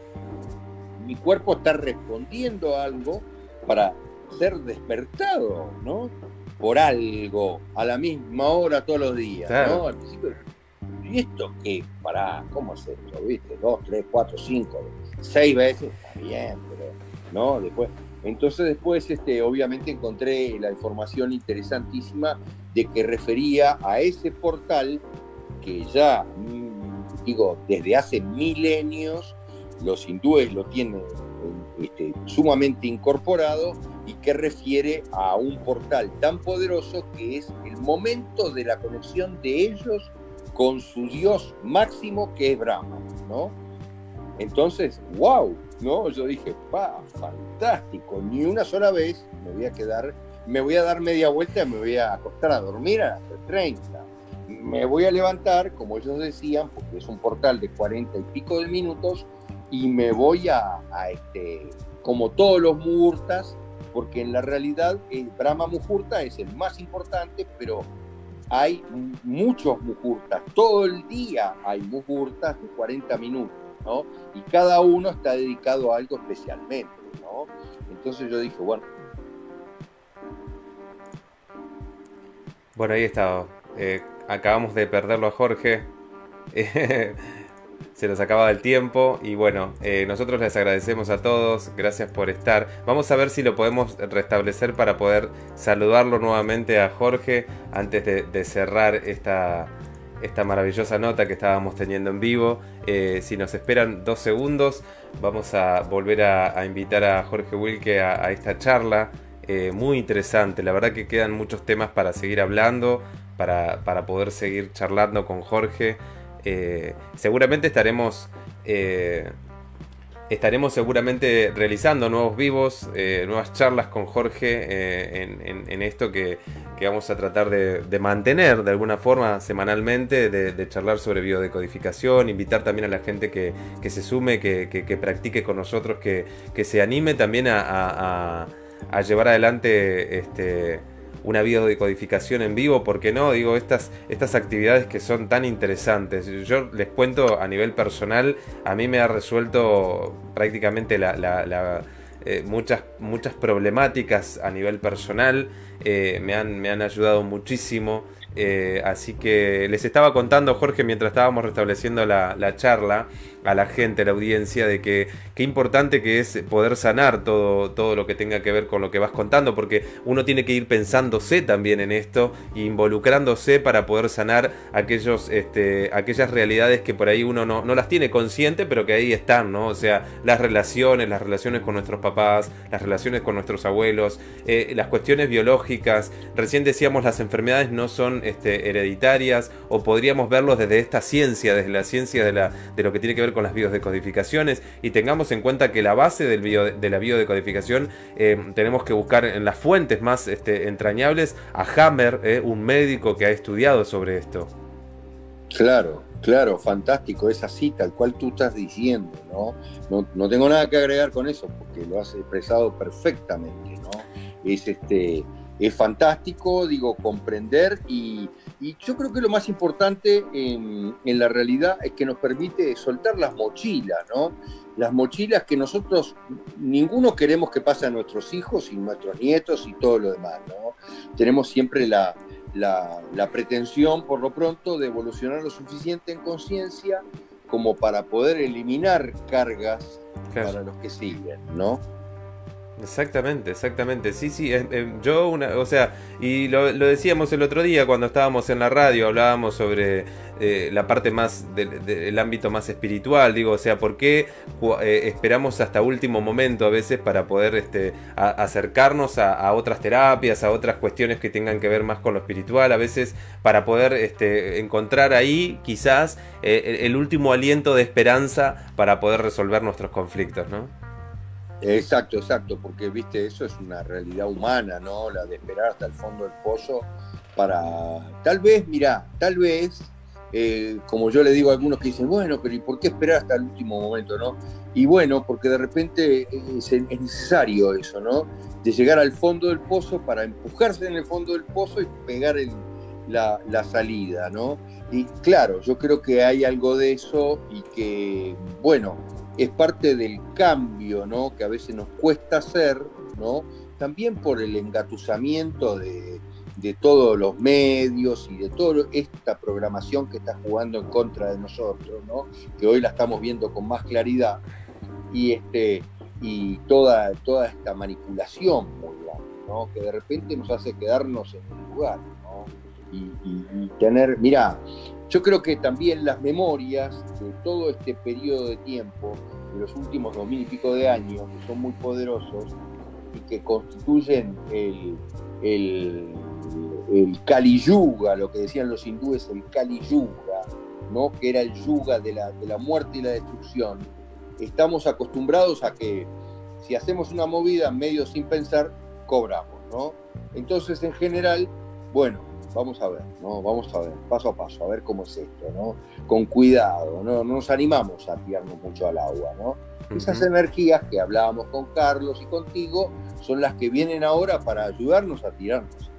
mi cuerpo está respondiendo a algo para ser despertado, ¿no? por algo a la misma hora todos los días, ¿no? Al principio, ¿y esto qué? Para, ¿cómo es esto? ¿Viste? Dos, tres, cuatro, cinco, seis veces, está bien, pero, ¿no? Después, entonces después, este, obviamente encontré la información interesantísima de que refería a ese portal que ya, mm, digo, desde hace milenios los hindúes lo tienen este, sumamente incorporado y que refiere a un portal tan poderoso que es el momento de la conexión de ellos con su Dios máximo que es Brahma, ¿no? Entonces, wow, ¿no? Yo dije, pa, fantástico, ni una sola vez me voy a quedar, me voy a dar media vuelta y me voy a acostar a dormir a las 30. Me voy a levantar, como ellos decían, porque es un portal de 40 y pico de minutos, y me voy a, este, como todos los muhurtas, porque en la realidad el Brahma Muhurta es el más importante, pero hay muchos muhurtas, todo el día hay muhurtas de 40 minutos, ¿no? Y cada uno está dedicado a algo especialmente, ¿no? Entonces yo dije, bueno. Bueno, ahí está. Eh, acabamos de perderlo a Jorge. [LAUGHS] se nos acaba el tiempo y bueno, eh, nosotros les agradecemos a todos, gracias por estar. Vamos a ver si lo podemos restablecer para poder saludarlo nuevamente a Jorge antes de, cerrar esta, esta maravillosa nota que estábamos teniendo en vivo. Eh, si nos esperan dos segundos, vamos a volver a, invitar a Jorge Wilke a, esta charla. Eh, muy interesante, la verdad que quedan muchos temas para seguir hablando, para, para poder seguir charlando con Jorge. Eh, seguramente estaremos, estaremos seguramente realizando nuevos vivos, eh, nuevas charlas con Jorge en, esto que, vamos a tratar de, mantener de alguna forma semanalmente, de, charlar sobre biodecodificación, invitar también a la gente que, se sume, que, practique con nosotros, que, se anime también a, a llevar adelante este, una codificación en vivo, porque no? Digo, estas, estas actividades que son tan interesantes. Yo les cuento a nivel personal, a mí me ha resuelto prácticamente la, eh, muchas, muchas problemáticas a nivel personal, eh, me, han, me han ayudado muchísimo. Eh, así que les estaba contando, Jorge, mientras estábamos restableciendo la, la charla, a la gente, a la audiencia, de que qué importante que es poder sanar todo, todo lo que tenga que ver con lo que vas contando, porque uno tiene que ir pensándose también en esto, involucrándose para poder sanar aquellos, este, aquellas realidades que por ahí uno no, no las tiene consciente, pero que ahí están, ¿no? O sea, las relaciones, las relaciones con nuestros papás, las relaciones con nuestros abuelos, eh, las cuestiones biológicas, recién decíamos las enfermedades no son este, hereditarias, o podríamos verlos desde esta ciencia, desde la ciencia de, la, de lo que tiene que ver con las biodecodificaciones y tengamos en cuenta que la base del de la biodecodificación eh, tenemos que buscar en las fuentes más este, entrañables a Hammer, eh, un médico que ha estudiado sobre esto. Claro, claro, fantástico, es así, tal cual tú estás diciendo, ¿no? ¿no? No, tengo nada que agregar con eso, porque lo has expresado perfectamente, ¿no? Es este, es fantástico, digo, comprender y, yo creo que lo más importante en, la realidad es que nos permite soltar las mochilas, ¿no? Las mochilas que nosotros, ninguno queremos que pase a nuestros hijos y nuestros nietos y todo lo demás, ¿no? Tenemos siempre la, pretensión, por lo pronto, de evolucionar lo suficiente en conciencia como para poder eliminar cargas para los que siguen, ¿no? Exactamente, exactamente. Sí, sí, yo una, o sea, y lo, decíamos el otro día cuando estábamos en la radio, hablábamos sobre eh, la parte más del, ámbito más espiritual, digo, o sea, ¿por qué eh, esperamos hasta último momento a veces para poder este, acercarnos a, otras terapias, a otras cuestiones que tengan que ver más con lo espiritual, a veces para poder este, encontrar ahí quizás eh, el último aliento de esperanza para poder resolver nuestros conflictos, ¿no? Exacto, exacto, porque viste, eso es una realidad humana, ¿no? La de esperar hasta el fondo del pozo para, tal vez, mira, tal vez, eh, como yo le digo a algunos que dicen, bueno, pero ¿y por qué esperar hasta el último momento, no? Y bueno, porque de repente es, necesario eso, ¿no? De llegar al fondo del pozo para empujarse en el fondo del pozo y pegar la, la salida, ¿no? Y claro, yo creo que hay algo de eso y que, bueno, es parte del cambio ¿no? que a veces nos cuesta hacer, ¿no? también por el engatusamiento de, todos los medios y de toda esta programación que está jugando en contra de nosotros, ¿no? que hoy la estamos viendo con más claridad, y, este, y toda, toda esta manipulación ¿no? que de repente nos hace quedarnos en un lugar. ¿no? Y, y, tener, mira, yo creo que también las memorias de todo este periodo de tiempo, los últimos dos mil y pico de años, que son muy poderosos y que constituyen el, el, el Kali Yuga, lo que decían los hindúes, el Kali Yuga, ¿no? que era el yuga de la, de la muerte y la destrucción, estamos acostumbrados a que si hacemos una movida medio sin pensar, cobramos. ¿no? Entonces, en general, bueno, vamos a ver, ¿no? Vamos a ver, paso a paso, a ver cómo es esto, ¿no? Con cuidado, ¿no? No nos animamos a tirarnos mucho al agua, ¿no? Esas energías que hablábamos con Carlos y contigo son las que vienen ahora para ayudarnos a tirarnos.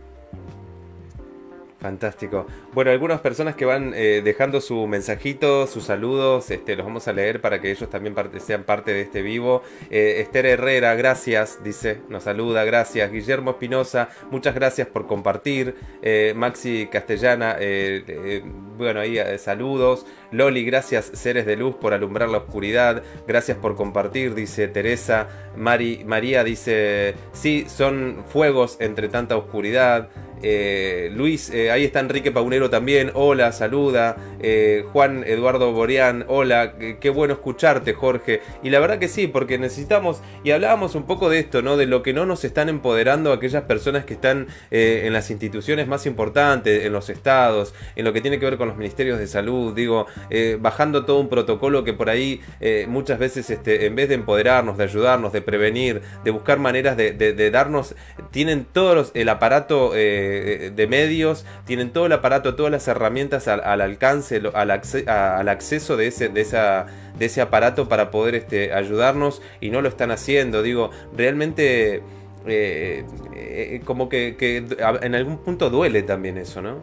Fantástico. Bueno, algunas personas que van eh, dejando su mensajito, sus saludos, este, los vamos a leer para que ellos también sean parte de este vivo. Eh, Esther Herrera, gracias, dice, nos saluda, gracias. Guillermo Espinosa, muchas gracias por compartir. Eh, Maxi Castellana, bueno, ahí saludos. Loli, gracias, seres de luz, por alumbrar la oscuridad. Gracias por compartir, dice Teresa. Mari, María dice, sí, son fuegos entre tanta oscuridad. Luis, eh, ahí está Enrique Paunero también, hola, saluda. Eh, Juan Eduardo Boreán, hola, qué bueno escucharte, Jorge. Y la verdad que sí, porque necesitamos, y hablábamos un poco de esto, ¿no? De lo que no nos están empoderando aquellas personas que están en las instituciones más importantes, en los estados, en lo que tiene que ver con los ministerios de salud, digo, bajando todo un protocolo que por ahí muchas veces, este, en vez de empoderarnos, de ayudarnos, de prevenir, de buscar maneras de, darnos, tienen todos el aparato de, medios, tienen todo el aparato, todas las herramientas al, alcance, al, acceso de ese, de, esa, de ese aparato para poder este, ayudarnos y no lo están haciendo. Digo, realmente eh, eh, como que, en algún punto duele también eso, ¿no?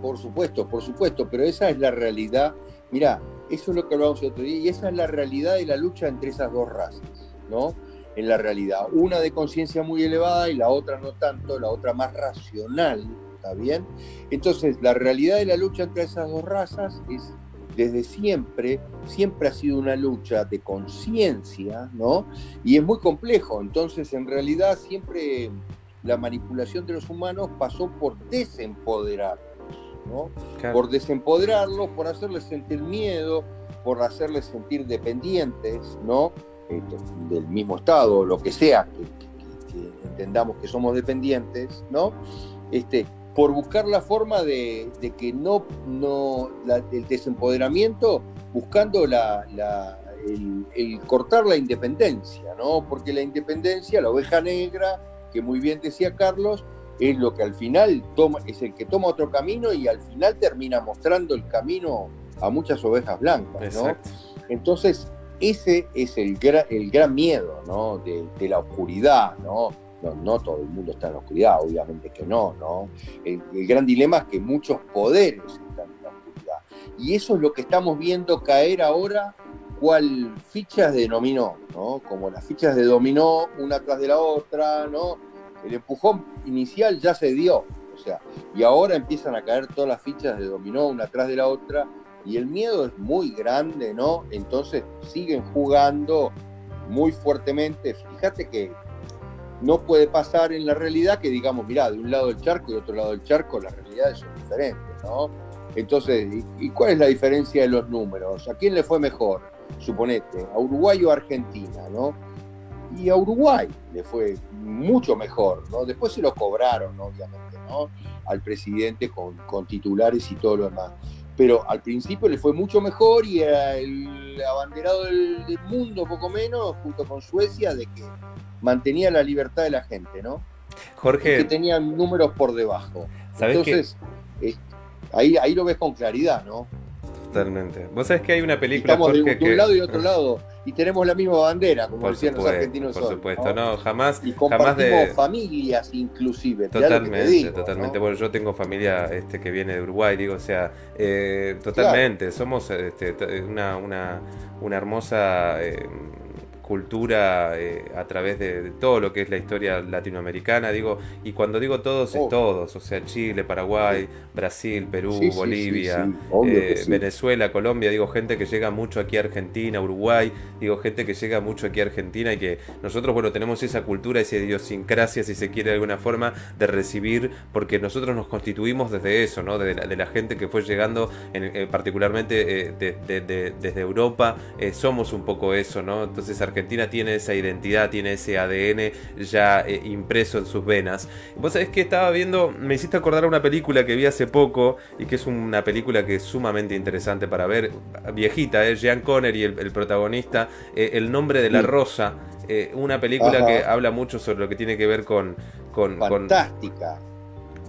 Por supuesto, por supuesto, pero esa es la realidad. Mira, eso es lo que hablábamos el otro día, y esa es la realidad de la lucha entre esas dos razas, ¿no? en la realidad. Una de conciencia muy elevada y la otra no tanto, la otra más racional, ¿está bien? Entonces, la realidad de la lucha entre esas dos razas es desde siempre, siempre ha sido una lucha de conciencia, ¿no? Y es muy complejo, entonces en realidad siempre la manipulación de los humanos pasó por desempoderarlos, ¿no? Por desempoderarlos, por hacerles sentir miedo, por hacerles sentir dependientes, ¿no? del mismo Estado, lo que sea, que, entendamos que somos dependientes, ¿no? Este, por buscar la forma de, que no, no el desempoderamiento, buscando la, el, cortar la independencia, ¿no? Porque la independencia, la oveja negra, que muy bien decía Carlos, es lo que al final toma, es el que toma otro camino y al final termina mostrando el camino a muchas ovejas blancas, ¿no? Entonces, ese es el, el gran miedo ¿no? de, la oscuridad, ¿no? No, todo el mundo está en la oscuridad, obviamente que no, ¿no? El, el gran dilema es que muchos poderes están en la oscuridad. Y eso es lo que estamos viendo caer ahora cual fichas de dominó, ¿no? Como las fichas de dominó una tras de la otra, ¿no? El empujón inicial ya se dio, o sea, y ahora empiezan a caer todas las fichas de dominó una tras de la otra y el miedo es muy grande, ¿no? Entonces siguen jugando muy fuertemente. Fíjate que no puede pasar en la realidad que digamos, mira, de un lado del charco y de otro lado del charco las realidades son diferentes, ¿no? Entonces, ¿y cuál es la diferencia de los números? ¿A quién le fue mejor? Suponete, a Uruguay o a Argentina, ¿no? Y a Uruguay le fue mucho mejor, ¿no? Después se lo cobraron, obviamente, ¿no? Al presidente con, con titulares y todo lo demás pero al principio le fue mucho mejor y era el abanderado del, del, mundo, poco menos, junto con Suecia, de que mantenía la libertad de la gente, ¿no? Jorge. Y que tenían números por debajo. Entonces, eh, ahí, ahí lo ves con claridad, ¿no? Totalmente. Vos sabés que hay una película. Estamos Jorge, de, de que... un lado y de otro lado. Y tenemos la misma bandera, como por decían supuesto, los argentinos. Por supuesto, ¿no? no, jamás. Y jamás compartimos de... familias, inclusive. Totalmente, digo, totalmente. ¿no? Bueno, yo tengo familia este, que viene de Uruguay, digo, o sea, eh, totalmente. Somos este, una, una, una hermosa. Eh, cultura eh, a través de, de, todo lo que es la historia latinoamericana, digo, y cuando digo todos es Oh. todos, o sea, Chile, Paraguay, Brasil, Perú, Sí, Bolivia, sí, sí, obvio eh. Venezuela, Colombia, digo, gente que llega mucho aquí a Argentina, Uruguay, digo, gente que llega mucho aquí a Argentina y que nosotros, bueno, tenemos esa cultura, esa idiosincrasia, si se quiere de alguna forma, de recibir, porque nosotros nos constituimos desde eso, ¿no? De la, de la gente que fue llegando, en, eh, particularmente de, de, de, desde Europa, somos un poco eso, ¿no? Entonces Argentina tiene esa identidad, tiene ese ADN ya eh, impreso en sus venas. Vos sabés que estaba viendo, me hiciste acordar a una película que vi hace poco y que es una película que es sumamente interesante para ver, viejita, ¿eh? Jean Connery, el, el protagonista, eh, El nombre de la rosa, eh, una película Ajá. que habla mucho sobre lo que tiene que ver con... con, con- Fantástica.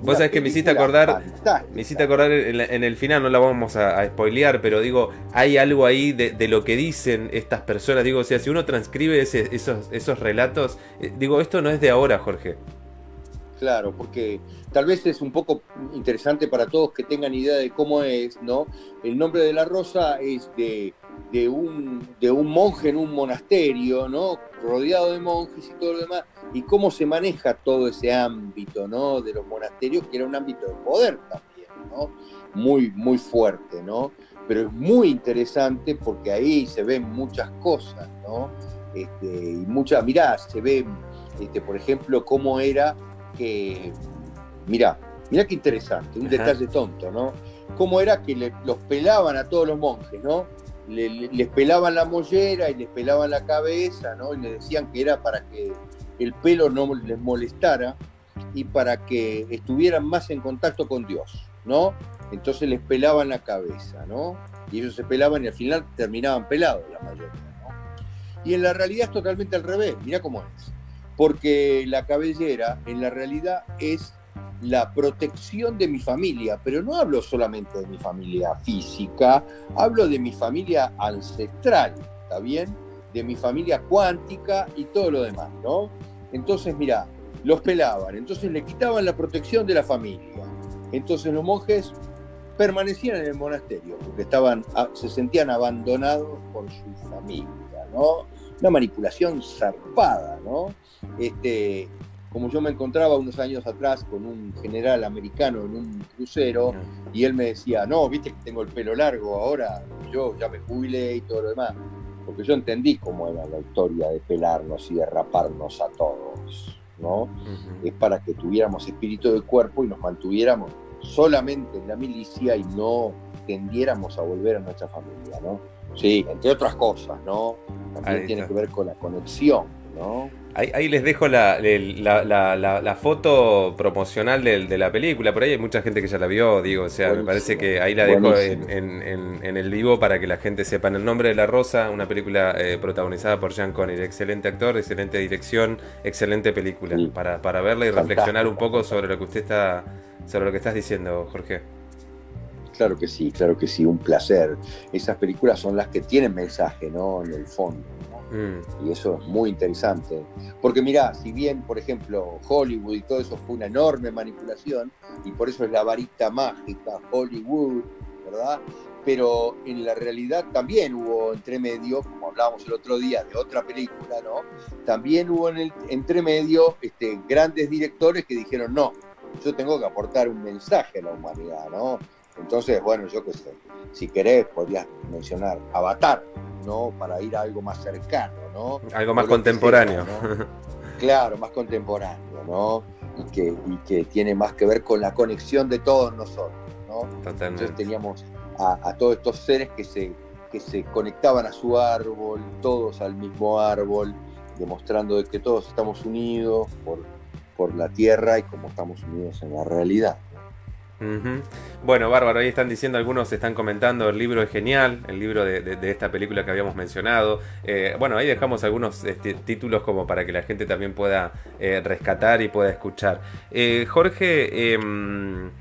Vos sabés que me hiciste acordar- fantástica. me hiciste acordar en, la- en el final, no la vamos a, a spoilear, pero digo, hay algo ahí de, de lo que dicen estas personas. Digo, o sea, si uno transcribe ese- esos, esos relatos, eh, digo, esto no es de ahora, Jorge. Claro, porque tal vez es un poco interesante para todos que tengan idea de cómo es, ¿no? El nombre de la rosa es de, de, un, de un monje en un monasterio, ¿no? Rodeado de monjes y todo lo demás, y cómo se maneja todo ese ámbito, ¿no? De los monasterios, que era un ámbito de poder también, ¿no? Muy, muy fuerte, ¿no? Pero es muy interesante porque ahí se ven muchas cosas, ¿no? Este, y muchas, mirá, se ve, este, por ejemplo, cómo era que, mirá, mirá qué interesante, un Ajá. detalle tonto, ¿no? Cómo era que le- los pelaban a todos los monjes, ¿no? Le- le- les pelaban la mollera y les pelaban la cabeza, ¿no? Y les decían que era para que el pelo no les molestara y para que estuvieran más en contacto con Dios, ¿no? Entonces les pelaban la cabeza, ¿no? Y ellos se pelaban y al final terminaban pelados la mayoría, ¿no? Y en la realidad es totalmente al revés, mirá cómo es. Porque la cabellera en la realidad es la protección de mi familia, pero no hablo solamente de mi familia física, hablo de mi familia ancestral, ¿está bien? De mi familia cuántica y todo lo demás, ¿no? Entonces, mira, los pelaban, entonces le quitaban la protección de la familia. Entonces los monjes permanecían en el monasterio porque estaban, a- se sentían abandonados por su familia, ¿no? Una manipulación zarpada, ¿no? Este, como yo me encontraba unos años atrás con un general americano en un crucero y él me decía, no, viste que tengo el pelo largo ahora, yo ya me jubilé y todo lo demás, porque yo entendí cómo era la historia de pelarnos y de raparnos a todos, ¿no? Es para que tuviéramos espíritu de cuerpo y nos mantuviéramos solamente en la milicia y no tendiéramos a volver a nuestra familia, ¿no? Sí, entre otras cosas, ¿no? También tiene que ver con la conexión, ¿no? Ahí, ahí les dejo la, la, la- la- foto promocional del- de, la película. Por ahí hay mucha gente que ya la vio, digo. O sea, me parece que ahí la dejo en, buenísimo. en- en- en el vivo para que la gente sepa. En el nombre de la Rosa, una película eh, protagonizada por Jean Connery. Excelente actor, excelente dirección, excelente película. Sí. Para, para verla y reflexionar un poco sobre lo que usted está, sobre lo que estás diciendo, Jorge. Claro que sí, claro que sí, un placer. Esas películas son las que tienen mensaje, ¿no? En el fondo. Mm. Y eso es muy interesante. Porque mirá, si bien, por ejemplo, Hollywood y todo eso fue una enorme manipulación, y por eso es la varita mágica, Hollywood, ¿verdad? Pero en la realidad también hubo entremedio, como hablábamos el otro día de otra película, ¿no? También hubo en el entremedio este, grandes directores que dijeron, no, yo tengo que aportar un mensaje a la humanidad, ¿no? Entonces, bueno, yo qué sé, si querés podrías mencionar Avatar, ¿no? Para ir a algo más cercano, ¿no? Algo más contemporáneo. claro, más contemporáneo, ¿no? Y que, y que tiene más que ver con la conexión de todos nosotros, ¿no? Totalmente. Entonces teníamos a, todos estos seres que se, que se conectaban a su árbol, todos al mismo árbol, demostrando de que todos estamos unidos por, por la tierra y como estamos unidos en la realidad. Bueno, bárbaro, ahí están diciendo, algunos están comentando, el libro es genial, el libro de, esta película que habíamos mencionado. Eh, bueno, ahí dejamos algunos este, títulos como para que la gente también pueda eh, rescatar y pueda escuchar. Eh, Jorge, em,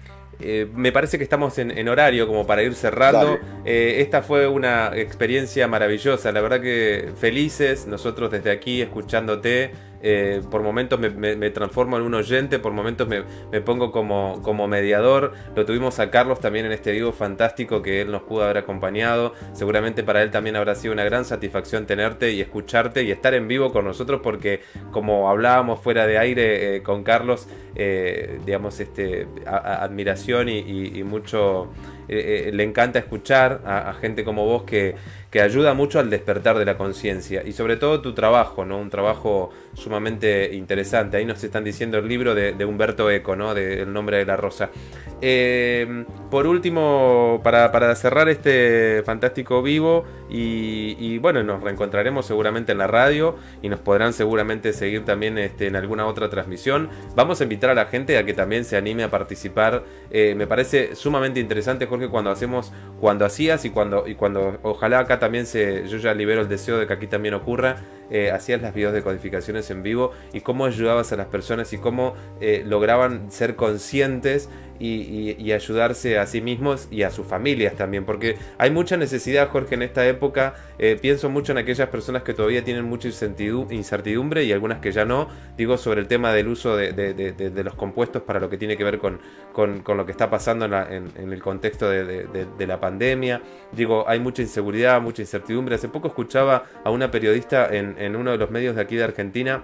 me parece que estamos en, horario como para ir cerrando. esta fue una experiencia maravillosa, la verdad que felices nosotros desde aquí escuchándote. Eh, por momentos me, transformo en un oyente, por momentos me, pongo como, como, mediador. Lo tuvimos a Carlos también en este vivo fantástico que él nos pudo haber acompañado. Seguramente para él también habrá sido una gran satisfacción tenerte y escucharte y estar en vivo con nosotros porque como hablábamos fuera de aire eh, con Carlos, eh, digamos, este, admiración y, mucho... le encanta escuchar a, gente como vos que, que ayuda mucho al despertar de la conciencia y sobre todo tu trabajo, ¿no? Un trabajo sumamente interesante. Ahí nos están diciendo el libro de, Humberto Eco, ¿no? De El nombre de la rosa. Eh, por último, para, cerrar este fantástico vivo, y, bueno, nos reencontraremos seguramente en la radio y nos podrán seguramente seguir también este, en alguna otra transmisión. Vamos a invitar a la gente a que también se anime a participar. Eh, me parece sumamente interesante, Jorge, cuando hacemos, cuando hacías y cuando, y cuando ojalá acá también se, yo ya libero el deseo de que aquí también ocurra eh, hacías las videos de codificaciones en vivo y cómo ayudabas a las personas y cómo eh, lograban ser conscientes y, ayudarse a sí mismos y a sus familias también, porque hay mucha necesidad, Jorge, en esta época. Eh, pienso mucho en aquellas personas que todavía tienen mucha incertidumbre y algunas que ya no. Digo sobre el tema del uso de, los compuestos para lo que tiene que ver con, lo que está pasando en, el contexto de, la pandemia. Digo, hay mucha inseguridad, mucha incertidumbre. Hace poco escuchaba a una periodista en, en uno de los medios de aquí de Argentina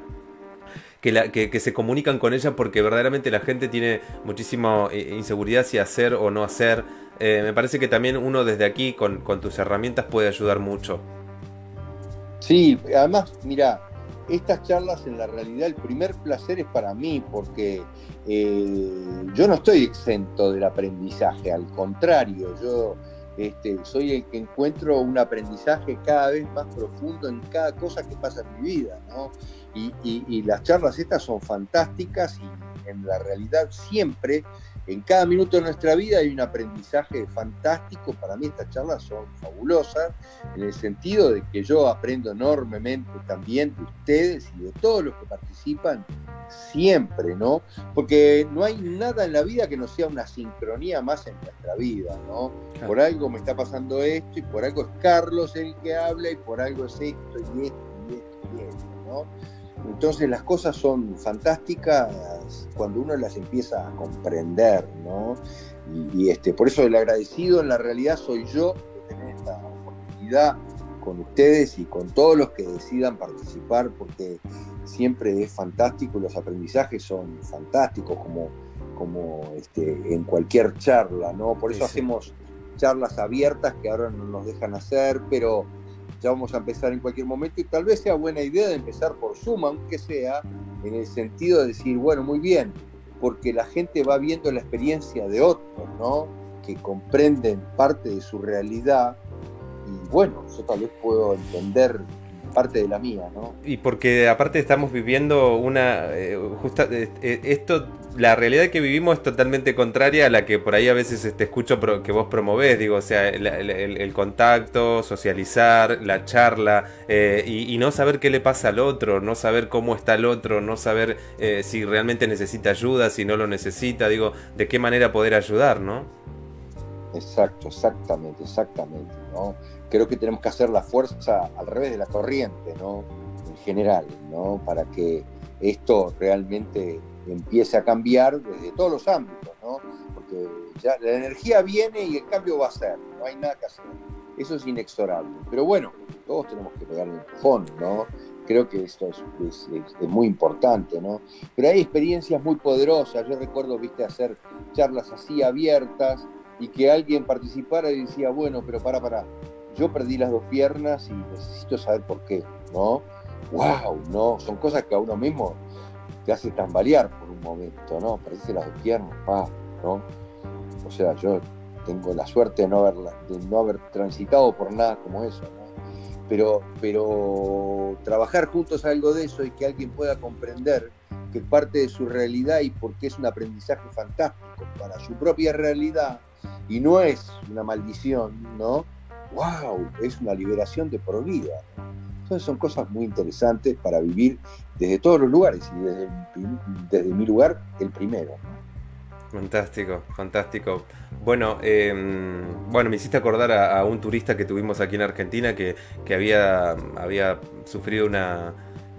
que, se comunican con ella porque verdaderamente la gente tiene muchísima eh, inseguridad si hacer o no hacer. Eh, me parece que también uno desde aquí con, tus herramientas puede ayudar mucho. Sí, además, mira, estas charlas en la realidad el primer placer es para mí porque eh, yo no estoy exento del aprendizaje, al contrario, yo este, soy el que encuentro un aprendizaje cada vez más profundo en cada cosa que pasa en mi vida, ¿no? Y, las charlas estas son fantásticas y en la realidad siempre, en cada minuto de nuestra vida hay un aprendizaje fantástico. Para mí estas charlas son fabulosas en el sentido de que yo aprendo enormemente también de ustedes y de todos los que participan siempre, ¿no? Porque no hay nada en la vida que no sea una sincronía más en nuestra vida, ¿no? Por algo me está pasando esto y por algo es Carlos el que habla y por algo es esto y esto y esto y esto, ¿no? Entonces las cosas son fantásticas cuando uno las empieza a comprender, ¿no? Y, este, por eso el agradecido en la realidad soy yo de tener esta oportunidad con ustedes y con todos los que decidan participar, porque siempre es fantástico, los aprendizajes son fantásticos, como, como este, en cualquier charla, ¿no? Por eso hacemos charlas abiertas que ahora no nos dejan hacer, pero ya vamos a empezar en cualquier momento y tal vez sea buena idea de empezar por Zoom, aunque sea en el sentido de decir, bueno, muy bien, porque la gente va viendo la experiencia de otros, ¿no? Que comprenden parte de su realidad y bueno, yo tal vez puedo entender parte de la mía, ¿no? Y porque aparte estamos viviendo una eh, justa, eh, esto la realidad que vivimos es totalmente contraria a la que por ahí a veces te este, escucho que vos promovés, digo, o sea, el, contacto, socializar, la charla y, no saber qué le pasa al otro, no saber cómo está el otro, no saber si realmente necesita ayuda, si no lo necesita, digo, de qué manera poder ayudar, ¿no? Exacto, exactamente, exactamente. ¿no? Creo que tenemos que hacer la fuerza al revés de la corriente, ¿no? En general, ¿no? Para que esto realmente empiece a cambiar desde todos los ámbitos, ¿no? Porque ya la energía viene y el cambio va a ser, no hay nada que hacer. Eso es inexorable. Pero bueno, todos tenemos que pegar el empujón, ¿no? Creo que esto es, es, muy importante, ¿no? Pero hay experiencias muy poderosas. Yo recuerdo, viste, hacer charlas así abiertas y que alguien participara y decía, bueno, pero para, para, yo perdí las dos piernas y necesito saber por qué, ¿no? ¡Wow! ¿no? Son cosas que a uno mismo te hace tambalear por un momento, ¿no? Perdiste las piernas, pa, ¿no? O sea, yo tengo la suerte de no, de no haber transitado por nada como eso, ¿no? Pero, pero trabajar juntos algo de eso y que alguien pueda comprender que parte de su realidad y porque es un aprendizaje fantástico para su propia realidad y no es una maldición, ¿no? ¡Wow! Es una liberación de por vida. Entonces son cosas muy interesantes para vivir desde todos los lugares y desde, mi lugar el primero. Fantástico, fantástico. Bueno, em, bueno, me hiciste acordar a, un turista que tuvimos aquí en Argentina que, había, había sufrido una,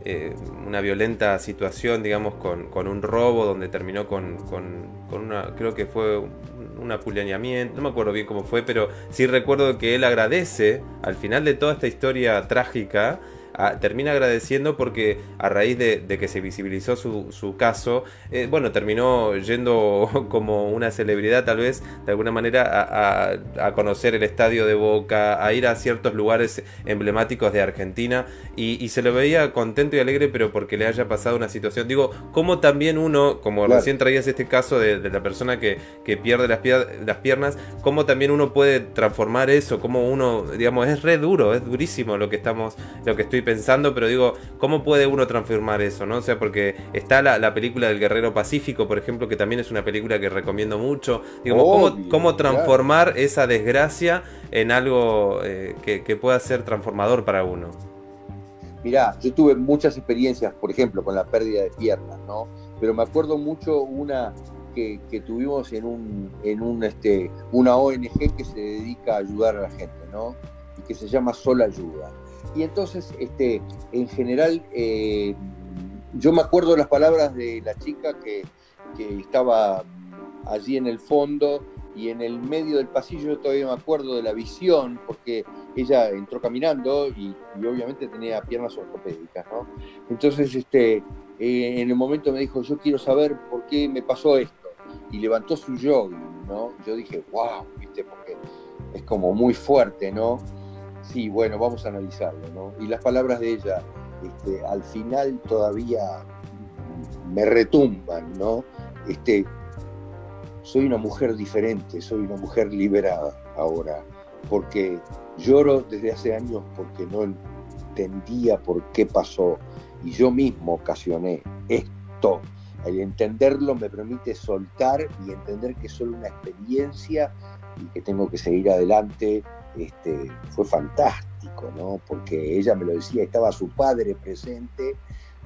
eh, una violenta situación, digamos, con, con, un robo donde terminó con, con, con una, creo que fue un apuleñamiento, no me acuerdo bien cómo fue, pero sí recuerdo que él agradece al final de toda esta historia trágica termina agradeciendo porque a raíz de, que se visibilizó su, caso, eh, bueno, terminó yendo [LAUGHS] como una celebridad tal vez de alguna manera a, conocer el estadio de Boca, a ir a ciertos lugares emblemáticos de Argentina. Y, se lo veía contento y alegre, pero porque le haya pasado una situación. Digo, como también uno, como recién traías este caso de, la persona que, pierde las, las piernas, cómo también uno puede transformar eso, cómo uno, digamos, es re duro, es durísimo lo que estamos, lo que estoy pensando, pero digo, ¿cómo puede uno transformar eso? ¿no? O sea, porque está la, película del Guerrero Pacífico, por ejemplo, que también es una película que recomiendo mucho. Digo, ¿cómo, transformar esa desgracia en algo eh, que, pueda ser transformador para uno? Mirá, yo tuve muchas experiencias, por ejemplo, con la pérdida de piernas, ¿no? Pero me acuerdo mucho una que, tuvimos en un, en un este, una ONG que se dedica a ayudar a la gente, ¿no? Y que se llama Sola Ayuda. Y entonces, este, en general, eh, yo me acuerdo las palabras de la chica que, estaba allí en el fondo y en el medio del pasillo todavía me acuerdo de la visión, porque ella entró caminando y, obviamente tenía piernas ortopédicas, ¿no? Entonces, este, eh, en el momento me dijo, yo quiero saber por qué me pasó esto. Y levantó su jogging, ¿no? Yo dije, wow, ¿viste? Porque es como muy fuerte, ¿no? Sí, bueno, vamos a analizarlo, ¿no? Y las palabras de ella, este, al final todavía me retumban, ¿no? Este, soy una mujer diferente, soy una mujer liberada ahora, porque lloro desde hace años porque no entendía por qué pasó y yo mismo ocasioné esto. El entenderlo me permite soltar y entender que es solo una experiencia y que tengo que seguir adelante este, fue fantástico, ¿no? Porque ella me lo decía, estaba su padre presente,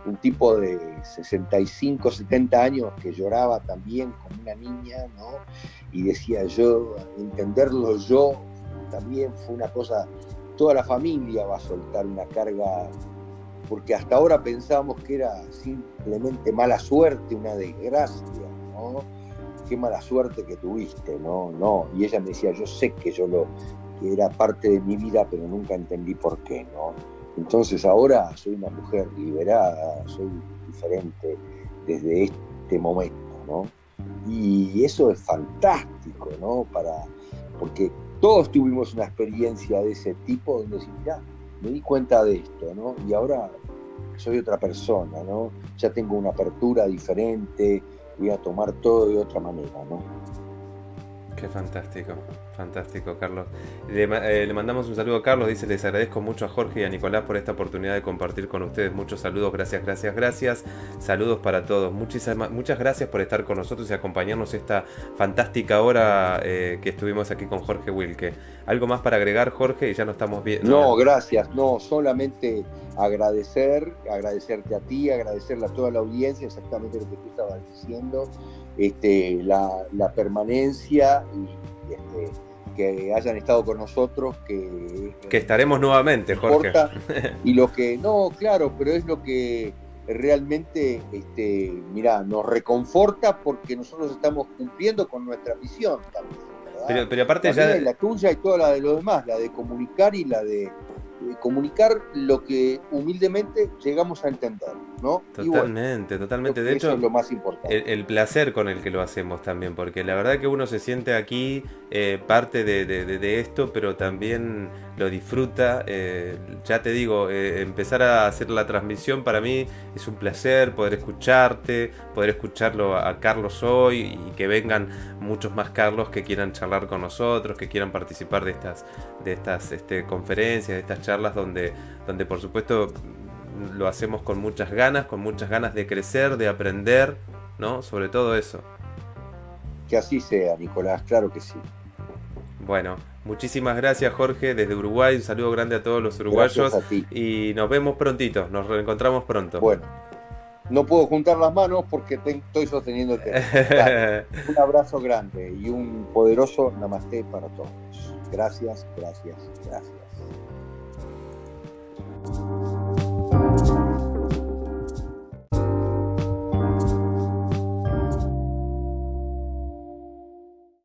un tipo de 65, 70 años que lloraba también como una niña, ¿no? Y decía yo, entenderlo yo también fue una cosa, toda la familia va a soltar una carga, porque hasta ahora pensábamos que era simplemente mala suerte, una desgracia, ¿no? Qué mala suerte que tuviste, ¿no? No, y ella me decía, yo sé que yo lo, que era parte de mi vida, pero nunca entendí por qué, ¿no? Entonces ahora soy una mujer liberada, soy diferente desde este momento, ¿no? Y eso es fantástico, ¿no? Para, porque todos tuvimos una experiencia de ese tipo donde decís, ya, me di cuenta de esto, ¿no? Y ahora soy otra persona, ¿no? Ya tengo una apertura diferente, voy a tomar todo de otra manera, ¿no? Qué fantástico, fantástico, Carlos. Eh, le, mandamos un saludo a Carlos, dice, les agradezco mucho a Jorge y a Nicolás por esta oportunidad de compartir con ustedes. Muchos saludos, gracias, gracias, gracias. Saludos para todos. Muchísimas, muchas gracias por estar con nosotros y acompañarnos esta fantástica hora eh, que estuvimos aquí con Jorge Wilke. ¿Algo más para agregar, Jorge? Y ya no estamos viendo. No, gracias. No, solamente agradecer, agradecerte a ti, agradecerle a toda la audiencia, exactamente lo que tú estabas diciendo este, la, permanencia y, este, que hayan estado con nosotros, que... Que estaremos nuevamente, Jorge. [LAUGHS] y lo que, no, claro, pero es lo que realmente, este, mira, nos reconforta porque nosotros estamos cumpliendo con nuestra misión Pero, pero aparte ya... La tuya y toda la de los demás, la de comunicar y la de comunicar lo que humildemente llegamos a entender, ¿no? Totalmente, totalmente. De hecho, es lo más importante. El, placer con el que lo hacemos también, porque la verdad que uno se siente aquí eh, parte de, esto, pero también lo disfruta. Eh, ya te digo, eh, empezar a hacer la transmisión para mí es un placer, poder escucharte, poder escucharlo a Carlos hoy y que vengan muchos más Carlos que quieran charlar con nosotros, que quieran participar de estas, de estas este, conferencias, de estas charlas donde, donde por supuesto lo hacemos con muchas ganas, con muchas ganas de crecer, de aprender, ¿no? Sobre todo eso. Que así sea, Nicolás, claro que sí. Bueno, muchísimas gracias Jorge desde Uruguay, un saludo grande a todos los uruguayos y nos vemos prontito, nos reencontramos pronto. Bueno, no puedo juntar las manos porque estoy sosteniendo el [LAUGHS] un abrazo grande y un poderoso namaste para todos. Gracias, gracias, gracias.